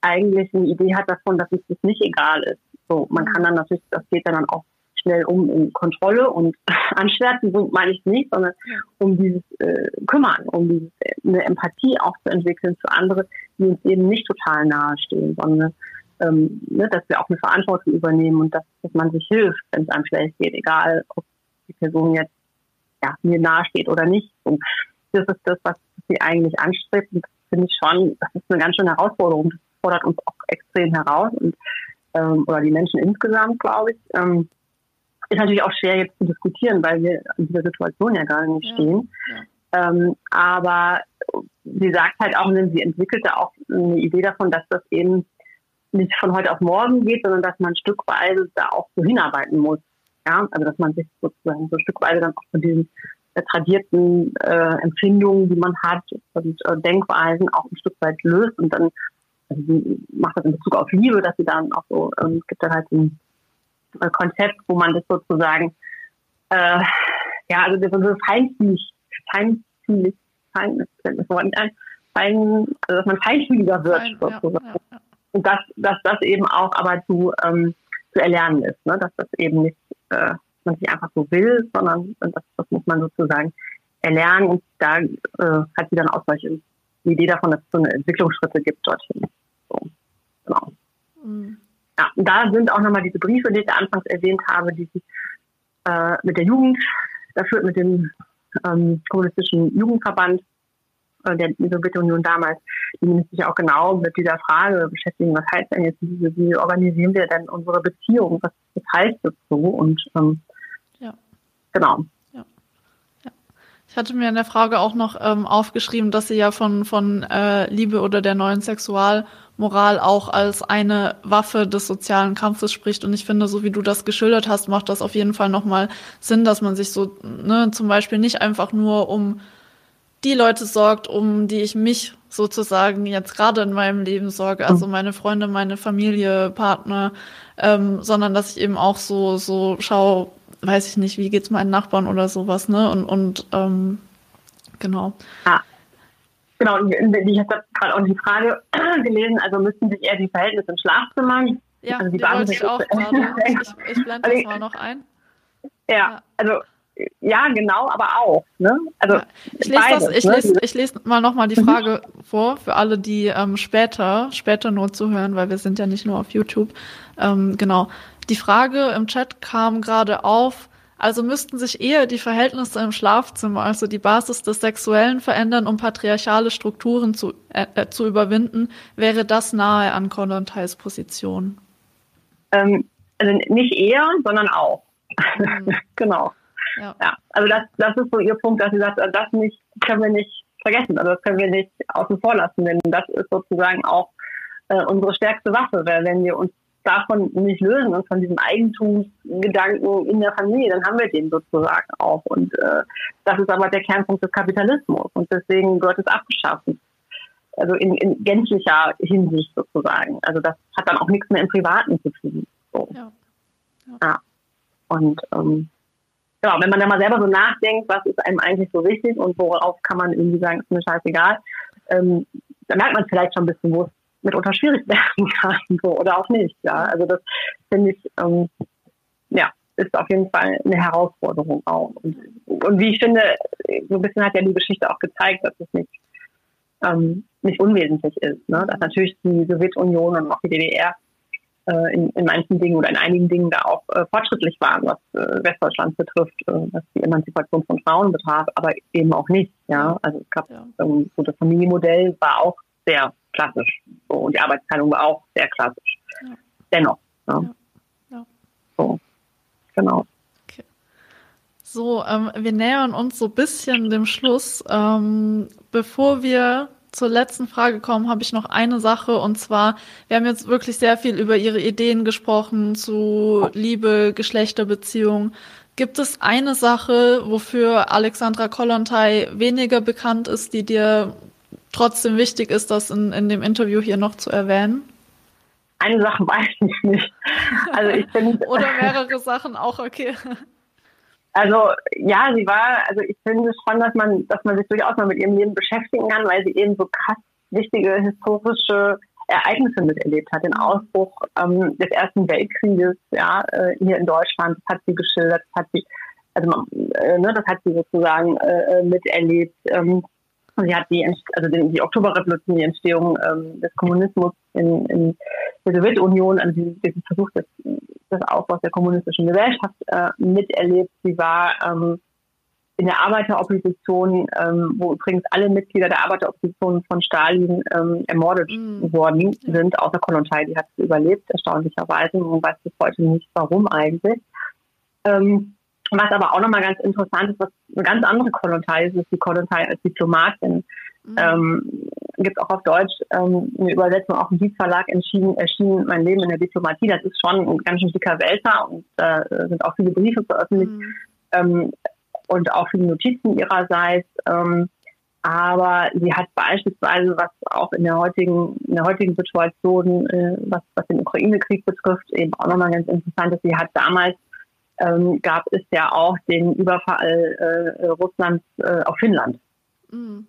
eigentlich eine Idee hat davon, dass uns das nicht egal ist. So, man kann dann natürlich, das geht dann auch schnell um in Kontrolle und Anschwärzen, so meine ich nicht, sondern um dieses äh, Kümmern, um dieses, eine Empathie auch zu entwickeln für andere, die uns eben nicht total nahe stehen, sondern ähm, ne, dass wir auch eine Verantwortung übernehmen und dass, dass man sich hilft, wenn es einem schlecht geht, egal ob die Person jetzt ja, mir nahe steht oder nicht. Und das ist das, was sie eigentlich anstrebt. Und das finde ich schon, das ist eine ganz schöne Herausforderung. Das fordert uns auch extrem heraus und ähm, oder die Menschen insgesamt, glaube ich. Ähm, ist natürlich auch schwer jetzt zu diskutieren, weil wir in dieser Situation ja gar nicht stehen. Ja. Ähm, aber sie sagt halt auch, sie entwickelte auch eine Idee davon, dass das eben nicht von heute auf morgen geht, sondern dass man stückweise da auch so hinarbeiten muss. Ja, also dass man sich sozusagen so stückweise dann auch von diesen äh, tradierten äh, Empfindungen, die man hat und äh, Denkweisen auch ein Stück weit löst und dann also sie macht das in Bezug auf Liebe, dass sie dann auch so, ähm, es gibt dann halt ein äh, Konzept, wo man das sozusagen, äh, ja, also das feinfühlig, feinfühlig, fein, das Wort nicht ein, fein, also dass man feinfühliger wird fein, sozusagen. Ja, ja, ja. Und dass, dass das eben auch aber zu, ähm, zu erlernen ist, ne? dass das eben nicht äh, man nicht einfach so will, sondern das, das muss man sozusagen erlernen. Und da äh, hat sie dann auch solche die Idee davon, dass es so eine Entwicklungsschritte gibt dorthin. So, genau. Mhm. Ja, und da sind auch nochmal diese Briefe, die ich anfangs erwähnt habe, die sich äh, mit der Jugend, da führt mit dem ähm, kommunistischen Jugendverband äh, der Sowjetunion damals, die nämlich sich auch genau mit dieser Frage beschäftigen, was heißt denn jetzt diese, wie organisieren wir denn unsere Beziehung, was, was heißt das so? Und ähm, ja. genau. Ich hatte mir in der Frage auch noch ähm, aufgeschrieben, dass sie ja von, von äh, Liebe oder der neuen Sexualmoral auch als eine Waffe des sozialen Kampfes spricht. Und ich finde, so wie du das geschildert hast, macht das auf jeden Fall nochmal Sinn, dass man sich so ne, zum Beispiel nicht einfach nur um die Leute sorgt, um die ich mich sozusagen jetzt gerade in meinem Leben sorge, also meine Freunde, meine Familie, Partner, ähm, sondern dass ich eben auch so so schaue, weiß ich nicht, wie geht's meinen Nachbarn oder sowas, ne? Und, und ähm, genau. Ja. Genau, ich habe gerade auch die Frage gelesen, also müssten sich eher die Verhältnisse im Schlafzimmer. Ja, also die, die wollte ich auch gerade. Ich, ich blende das mal noch ein. Ja, ja, also ja, genau, aber auch. Ne? Also ja. ich, lese beides, das, ich, ne? lese, ich lese mal nochmal die Frage mhm. vor für alle, die ähm, später, später nur zuhören, weil wir sind ja nicht nur auf YouTube. Ähm, genau. Die Frage im Chat kam gerade auf, also müssten sich eher die Verhältnisse im Schlafzimmer, also die Basis des Sexuellen verändern, um patriarchale Strukturen zu, äh, äh zu überwinden, wäre das nahe an Kollontais Position? Ähm, also nicht eher, sondern auch. Mhm. genau. Ja. ja. Also das, das ist so ihr Punkt, dass sie sagt, das nicht, können wir nicht vergessen, also das können wir nicht außen vor lassen, denn das ist sozusagen auch äh, unsere stärkste Waffe, weil wenn wir uns davon nicht lösen und von diesem Eigentumsgedanken in der Familie, dann haben wir den sozusagen auch. Und äh, das ist aber der Kernpunkt des Kapitalismus und deswegen gehört es abgeschaffen. Also in, in gänzlicher Hinsicht sozusagen. Also das hat dann auch nichts mehr im Privaten zu tun. So. Ja. ja. ja. Und ähm, genau, wenn man da mal selber so nachdenkt, was ist einem eigentlich so wichtig und worauf kann man irgendwie sagen, ist mir scheißegal, ähm, dann merkt man vielleicht schon ein bisschen, wo es mitunter schwierig werden kann so, oder auch nicht. Ja, also das finde ich, ähm, ja, ist auf jeden Fall eine Herausforderung auch. Und, und wie ich finde, so ein bisschen hat ja die Geschichte auch gezeigt, dass es nicht, ähm, nicht unwesentlich ist. Ne? Dass natürlich die Sowjetunion und auch die DDR äh, in, in manchen Dingen oder in einigen Dingen da auch äh, fortschrittlich waren, was äh, Westdeutschland betrifft, äh, was die Emanzipation von Frauen betraf, aber eben auch nicht. Ja, also es gab ja. ähm, so das Familienmodell war auch sehr klassisch so, und die Arbeitsteilung war auch sehr klassisch. Ja. Dennoch. Ne? Ja. So, genau. So, ähm, wir nähern uns so ein bisschen dem Schluss. Ähm, bevor wir zur letzten Frage kommen, habe ich noch eine Sache und zwar, wir haben jetzt wirklich sehr viel über Ihre Ideen gesprochen zu Liebe, Geschlechterbeziehungen. Gibt es eine Sache, wofür Alexandra Kollontai weniger bekannt ist, die dir trotzdem wichtig ist, das in, in dem Interview hier noch zu erwähnen? Eine Sache weiß ich nicht. Also ich bin Oder mehrere Sachen auch okay. Also ja, sie war, also ich finde schon, dass man, dass man sich durchaus mal mit ihrem Leben beschäftigen kann, weil sie eben so krass wichtige historische Ereignisse miterlebt hat. Den Ausbruch ähm, des Ersten Weltkrieges, ja, äh, hier in Deutschland, das hat sie geschildert, das hat sie, also äh, ne, das hat sie sozusagen äh, miterlebt. Ähm, Sie hat die, also die, Oktoberrevolution, die Entstehung ähm, des Kommunismus in, in der Sowjetunion, also diesen Versuch des, des Aufbaus der kommunistischen Gesellschaft äh, miterlebt. Sie war ähm, in der Arbeiteropposition, ähm, wo übrigens alle Mitglieder der Arbeiteropposition von Stalin ähm, ermordet mhm. worden sind, außer Kollontai, die hat es überlebt, erstaunlicherweise. Man weiß bis heute nicht, warum eigentlich. Ähm, was aber auch nochmal ganz interessant ist, was eine ganz andere Kolontai ist, ist die Kolontai als Diplomatin. Mhm. Ähm, gibt auch auf Deutsch ähm, eine Übersetzung, auch im Dietverlag erschienen, erschien Mein Leben in der Diplomatie. Das ist schon ein ganz schön dicker Wälzer und da äh, sind auch viele Briefe veröffentlicht mhm. ähm, und auch viele Notizen ihrerseits. Ähm, aber sie hat beispielsweise, was auch in der heutigen, in der heutigen Situation, äh, was, was den Ukraine-Krieg betrifft, eben auch nochmal ganz interessant ist, sie hat damals ähm, gab es ja auch den Überfall äh, Russlands äh, auf Finnland. Mhm.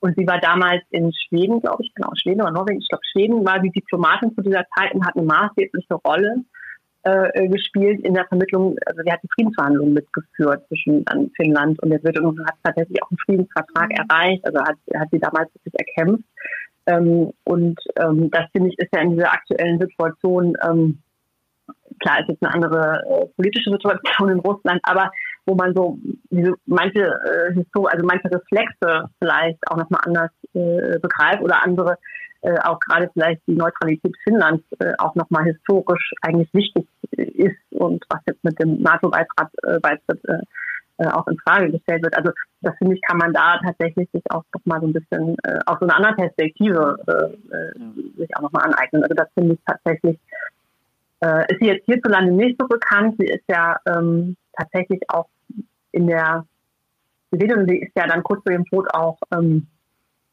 Und sie war damals in Schweden, glaube ich, genau, Schweden oder Norwegen, ich glaube Schweden war sie Diplomatin zu dieser Zeit und hat eine maßgebliche Rolle äh, gespielt in der Vermittlung, also sie hat die Friedensverhandlungen mitgeführt zwischen dann Finnland und der Sowjetunion und hat tatsächlich auch einen Friedensvertrag mhm. erreicht, also hat, hat sie damals wirklich erkämpft. Ähm, und ähm, das finde ich ist ja in dieser aktuellen Situation ähm, klar ist jetzt eine andere äh, politische Situation in Russland, aber wo man so diese manche äh, Histor also manche Reflexe vielleicht auch nochmal anders äh, begreift oder andere äh, auch gerade vielleicht die Neutralität Finnlands äh, auch nochmal historisch eigentlich wichtig ist und was jetzt mit dem NATO-Beitritt äh, Beitritt, äh, äh, auch in Frage gestellt wird. Also das finde ich, kann man da tatsächlich sich auch noch mal so ein bisschen äh, aus so einer anderen Perspektive äh, äh, sich auch nochmal aneignen. Also das finde ich tatsächlich äh, ist sie jetzt hierzulande nicht so bekannt. Sie ist ja ähm, tatsächlich auch in der, und sie ist ja dann kurz vor ihrem Tod auch ähm,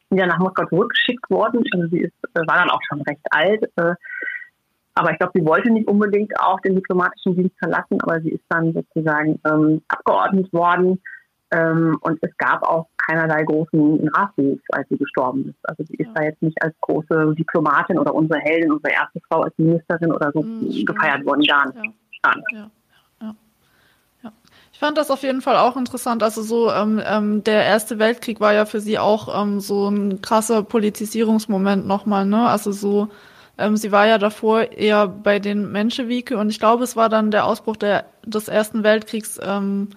wieder nach Moskau zurückgeschickt worden. Also sie ist, äh, war dann auch schon recht alt. Äh, aber ich glaube, sie wollte nicht unbedingt auch den diplomatischen Dienst verlassen, aber sie ist dann sozusagen ähm, abgeordnet worden Ähm, und es gab auch keinerlei großen Nachruf, als sie gestorben ist. Also sie ist ja. da jetzt nicht als große Diplomatin oder unsere Heldin, unsere erste Frau als Ministerin oder so mhm, gefeiert worden. Gar nicht. Ja. Ja. Ich fand das auf jeden Fall auch interessant. Also so ähm, ähm, der Erste Weltkrieg war ja für sie auch ähm, so ein krasser Politisierungsmoment nochmal. Ne? Also so ähm, sie war ja davor eher bei den Menschewike und ich glaube, es war dann der Ausbruch der, des Ersten Weltkriegs, ähm,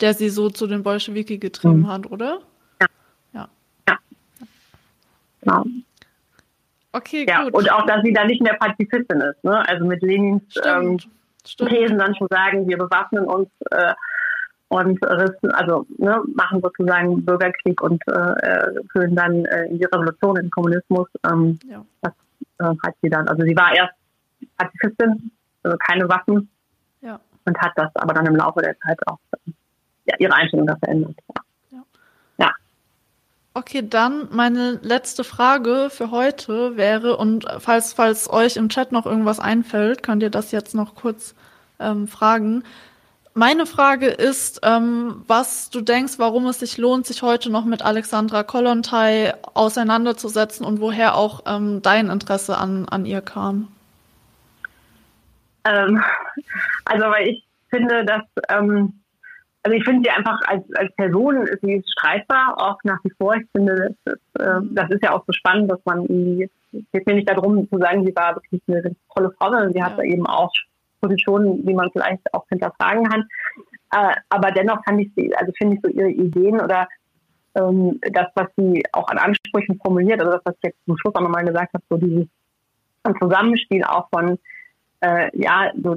der sie so zu den Bolschewiki getrieben mhm. hat, oder? Ja. Ja. ja. Genau. Okay, ja, gut. Und auch, dass sie da nicht mehr Pazifistin ist, ne? Also mit Lenins ähm, Thesen dann schon sagen, wir bewaffnen uns äh, und rissen, also ne, machen sozusagen Bürgerkrieg und äh, führen dann äh, in die Revolution, in den Kommunismus. Ähm, ja. Das äh, hat sie dann, also sie war erst Pazifistin, also keine Waffen. Ja. Und hat das aber dann im Laufe der Zeit auch ja, ihre Einstellung da verändert. Ja. ja. Okay, dann meine letzte Frage für heute wäre, und falls, falls euch im Chat noch irgendwas einfällt, könnt ihr das jetzt noch kurz ähm, fragen. Meine Frage ist, ähm, was du denkst, warum es sich lohnt, sich heute noch mit Alexandra Kollontai auseinanderzusetzen und woher auch ähm, dein Interesse an, an ihr kam? Ähm, also, weil ich finde, dass ähm, also ich finde sie einfach als, als Person, sie ist streitbar, auch nach wie vor. Ich finde, das ist, äh, das ist ja auch so spannend, dass man, es geht mir nicht darum zu sagen, sie war wirklich eine tolle Frau, sondern sie ja. hat eben auch Positionen, die man vielleicht auch hinterfragen kann. Äh, aber dennoch fand ich sie, also finde ich so ihre Ideen oder ähm, das, was sie auch an Ansprüchen formuliert, also das, was ich jetzt zum Schluss auch nochmal gesagt habe, so dieses Zusammenspiel auch von, äh, ja, so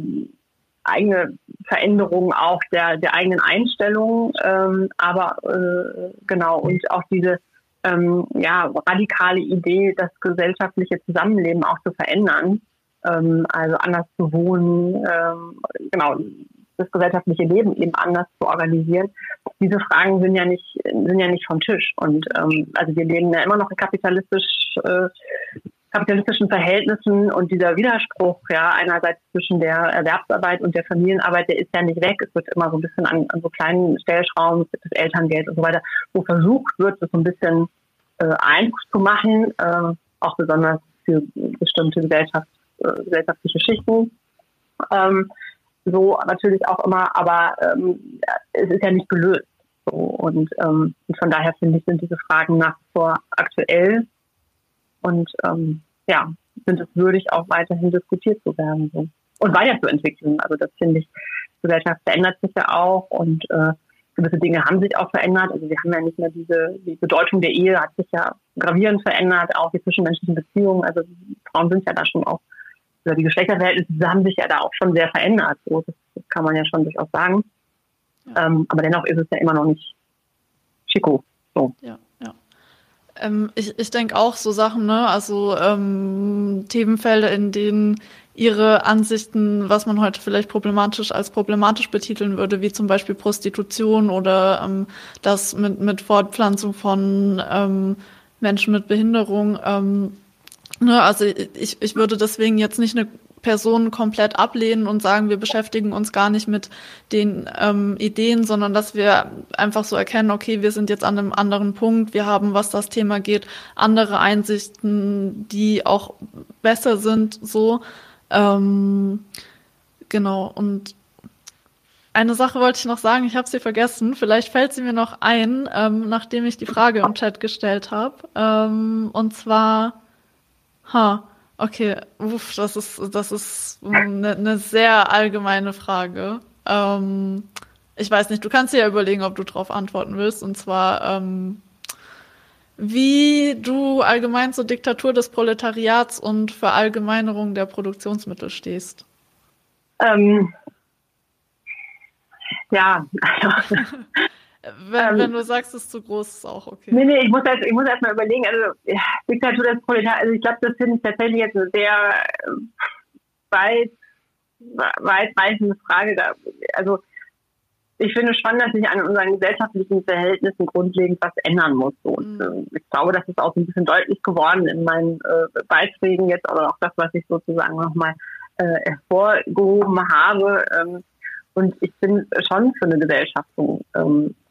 eigene Veränderung auch der, der eigenen Einstellung, ähm, aber äh, genau und auch diese ähm, ja, radikale Idee, das gesellschaftliche Zusammenleben auch zu verändern, ähm, also anders zu wohnen, ähm, genau das gesellschaftliche Leben eben anders zu organisieren. Diese Fragen sind ja nicht sind ja nicht vom Tisch und ähm, also wir leben ja immer noch in kapitalistisch äh, kapitalistischen Verhältnissen und dieser Widerspruch, ja, einerseits zwischen der Erwerbsarbeit und der Familienarbeit, der ist ja nicht weg. Es wird immer so ein bisschen an, an so kleinen Stellschrauben, das Elterngeld und so weiter, wo versucht wird, das so ein bisschen äh, Einfluss zu machen, äh, auch besonders für bestimmte Gesellschaft, äh, gesellschaftliche Schichten. Ähm, so natürlich auch immer, aber ähm, es ist ja nicht gelöst. So, und, ähm, und von daher finde ich, sind diese Fragen nach wie vor aktuell und ähm, ja, sind es würdig, auch weiterhin diskutiert zu werden so. und weiterzuentwickeln. Also das finde ich, die Gesellschaft verändert sich ja auch und äh, gewisse Dinge haben sich auch verändert. Also wir haben ja nicht mehr diese, die Bedeutung der Ehe hat sich ja gravierend verändert, auch die zwischenmenschlichen Beziehungen. Also Frauen sind ja da schon auch, oder die Geschlechterverhältnisse haben sich ja da auch schon sehr verändert. So, das, das kann man ja schon durchaus sagen. Ja. Ähm, aber dennoch ist es ja immer noch nicht Chico. So. Ja. Ähm, ich ich denke auch so Sachen, ne? Also ähm, Themenfelder, in denen ihre Ansichten, was man heute vielleicht problematisch als problematisch betiteln würde, wie zum Beispiel Prostitution oder ähm, das mit, mit Fortpflanzung von ähm, Menschen mit Behinderung. Ähm, ne? Also ich, ich würde deswegen jetzt nicht eine Personen komplett ablehnen und sagen, wir beschäftigen uns gar nicht mit den ähm, Ideen, sondern dass wir einfach so erkennen, okay, wir sind jetzt an einem anderen Punkt, wir haben, was das Thema geht, andere Einsichten, die auch besser sind, so. Ähm, genau, und eine Sache wollte ich noch sagen, ich habe sie vergessen. Vielleicht fällt sie mir noch ein, ähm, nachdem ich die Frage im Chat gestellt habe. Ähm, und zwar, ha, Okay, uff, das ist, das ist eine, eine sehr allgemeine Frage. Ähm, ich weiß nicht, du kannst dir ja überlegen, ob du darauf antworten willst. Und zwar, ähm, wie du allgemein zur Diktatur des Proletariats und Verallgemeinerung der Produktionsmittel stehst. Ähm, ja, also, Wenn, ähm, wenn du sagst, es ist zu groß, ist auch okay. Nee, nee, ich muss erst, ich muss erst mal überlegen, also Diktatur des Proletariats, also ich glaube, das finde ich tatsächlich jetzt eine sehr äh, weit, weitreichende Frage. Da, also ich finde schon, dass sich an unseren gesellschaftlichen Verhältnissen grundlegend was ändern muss. Und, mhm. äh, ich glaube, das ist auch ein bisschen deutlich geworden in meinen äh, Beiträgen jetzt, aber auch das, was ich sozusagen nochmal äh, hervorgehoben habe. Ähm, und ich bin schon für eine Gesellschaftung ähm, äh,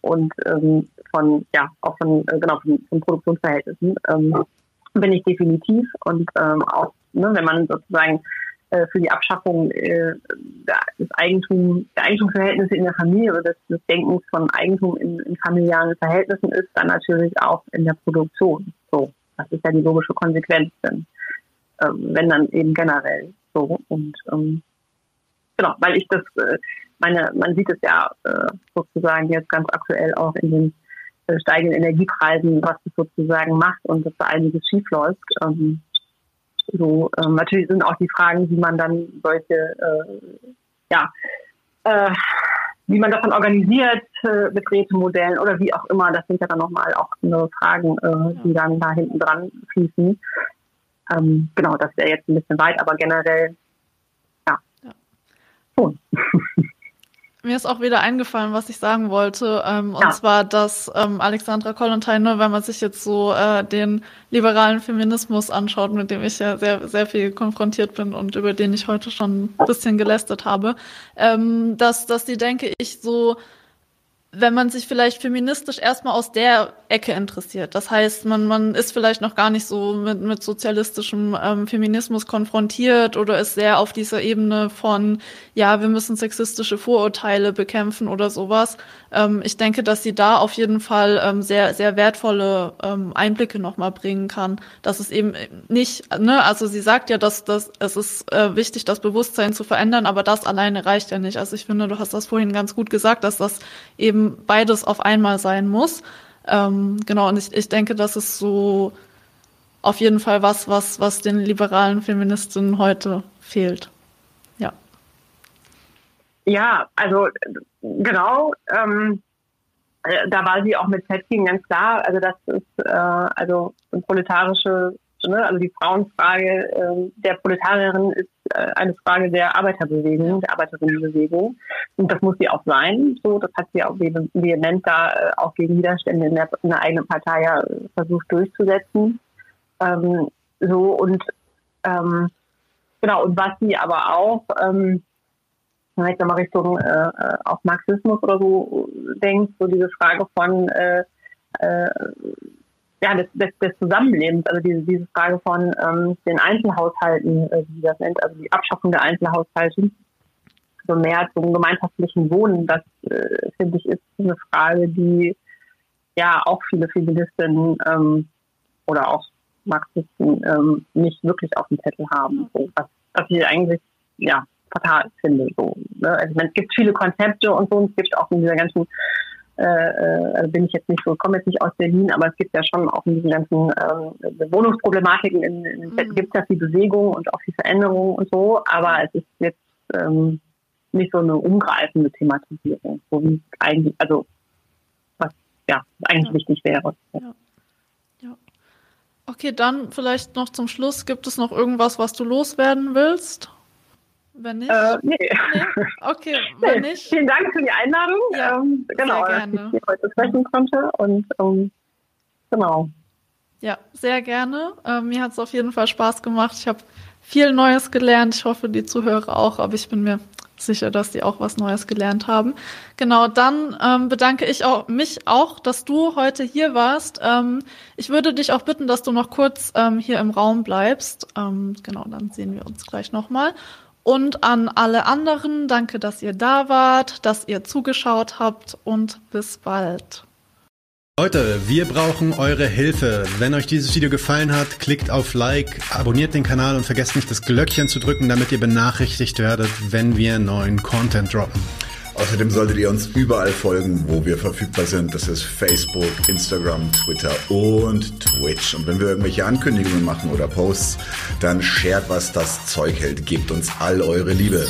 und ähm, von, ja, auch von, äh, genau, von, von Produktionsverhältnissen ähm, bin ich definitiv und ähm, auch, ne, wenn man sozusagen äh, für die Abschaffung äh, des Eigentum, der Eigentumsverhältnisse in der Familie oder des, des Denkens von Eigentum in, in familiären Verhältnissen ist, dann natürlich auch in der Produktion. So, das ist ja die logische Konsequenz, denn, äh, wenn dann eben generell so und ähm, genau, weil ich das, äh, meine, man sieht es ja äh, sozusagen jetzt ganz aktuell auch in den äh, steigenden Energiepreisen, was das sozusagen macht und dass da einiges schief läuft. Ähm, so, ähm, natürlich sind auch die Fragen, wie man dann solche, äh, ja, äh, wie man davon organisiert äh, mit Rätemodellen oder wie auch immer, das sind ja dann nochmal auch andere Fragen, äh, die dann da hinten dran fließen. Ähm, genau, das wäre jetzt ein bisschen weit, aber generell, ja, ja. schon. Mir ist auch wieder eingefallen, was ich sagen wollte, ähm, ja. und zwar, dass ähm, Alexandra Kollontai, wenn man sich jetzt so äh, den liberalen Feminismus anschaut, mit dem ich ja sehr, sehr viel konfrontiert bin und über den ich heute schon ein bisschen gelästert habe, ähm, dass, dass die, denke ich, so wenn man sich vielleicht feministisch erstmal aus der Ecke interessiert. Das heißt, man, man ist vielleicht noch gar nicht so mit, mit sozialistischem ähm, Feminismus konfrontiert oder ist sehr auf dieser Ebene von, ja, wir müssen sexistische Vorurteile bekämpfen oder sowas. Ähm, ich denke, dass sie da auf jeden Fall ähm, sehr, sehr wertvolle ähm, Einblicke nochmal bringen kann. Dass es eben nicht, ne, also sie sagt ja, dass, dass es ist äh, wichtig, das Bewusstsein zu verändern, aber das alleine reicht ja nicht. Also ich finde, du hast das vorhin ganz gut gesagt, dass das eben beides auf einmal sein muss. Ähm, genau, und ich, ich denke, das ist so auf jeden Fall was, was, was den liberalen Feministinnen heute fehlt. Ja. Ja, also genau. Ähm, äh, da war sie auch mit Zetkin ganz klar. Also das ist äh, also proletarische Ne? Also die Frauenfrage äh, der Proletarierin ist äh, eine Frage der Arbeiterbewegung, der Arbeiterinnenbewegung. Und das muss sie auch sein. So, das hat sie auch vehement da äh, auch gegen Widerstände in der, in der eigenen Partei ja äh, versucht durchzusetzen. Ähm, so und ähm, genau, und was sie aber auch ähm, ich sag mal Richtung äh, äh, auch Marxismus oder so denkt, so diese Frage von äh, äh, ja, des, des, des Zusammenlebens, also diese, diese Frage von ähm, den Einzelhaushalten, äh, wie das nennt, also die Abschaffung der Einzelhaushalte, so mehr zum gemeinschaftlichen Wohnen, das äh, finde ich ist eine Frage, die ja auch viele Feministinnen ähm, oder auch Marxisten ähm, nicht wirklich auf dem Zettel haben. So, was, was ich eigentlich ja fatal finde. So, ne? Also ich meine, es gibt viele Konzepte und so, und es gibt auch in dieser ganzen äh, äh, also bin ich jetzt nicht so, komme jetzt nicht aus Berlin, aber es gibt ja schon auch in diesen ganzen äh, Wohnungsproblematiken, in, in mhm. gibt es ja die Bewegung und auch die Veränderung und so, aber es ist jetzt ähm, nicht so eine umgreifende Thematisierung, so wie eigentlich, also was ja eigentlich ja. wichtig wäre. Ja. ja. Okay, dann vielleicht noch zum Schluss, gibt es noch irgendwas, was du loswerden willst? Wenn nicht? Äh, nee. nee. Okay, wenn nee. nicht. Vielen Dank für die Einladung. Ja, ähm, genau, sehr gerne. dass ich hier heute sprechen konnte. Und ähm, genau. Ja, sehr gerne. Ähm, mir hat es auf jeden Fall Spaß gemacht. Ich habe viel Neues gelernt. Ich hoffe, die Zuhörer auch, aber ich bin mir sicher, dass die auch was Neues gelernt haben. Genau, dann ähm, bedanke ich auch, mich auch, dass du heute hier warst. Ähm, ich würde dich auch bitten, dass du noch kurz ähm, hier im Raum bleibst. Ähm, genau, dann sehen wir uns gleich nochmal. Und an alle anderen, danke, dass ihr da wart, dass ihr zugeschaut habt und bis bald. Leute, wir brauchen eure Hilfe. Wenn euch dieses Video gefallen hat, klickt auf Like, abonniert den Kanal und vergesst nicht das Glöckchen zu drücken, damit ihr benachrichtigt werdet, wenn wir neuen Content droppen. Außerdem solltet ihr uns überall folgen, wo wir verfügbar sind. Das ist Facebook, Instagram, Twitter und Twitch. Und wenn wir irgendwelche Ankündigungen machen oder Posts, dann shared, was das Zeug hält. Gebt uns all eure Liebe.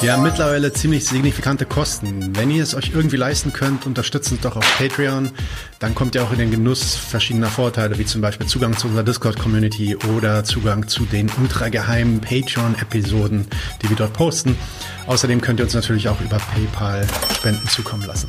Wir haben mittlerweile ziemlich signifikante Kosten. Wenn ihr es euch irgendwie leisten könnt, unterstützt uns doch auf Patreon. Dann kommt ihr auch in den Genuss verschiedener Vorteile, wie zum Beispiel Zugang zu unserer Discord-Community oder Zugang zu den ultrageheimen Patreon-Episoden, die wir dort posten. Außerdem könnt ihr uns natürlich auch über PayPal Spenden zukommen lassen.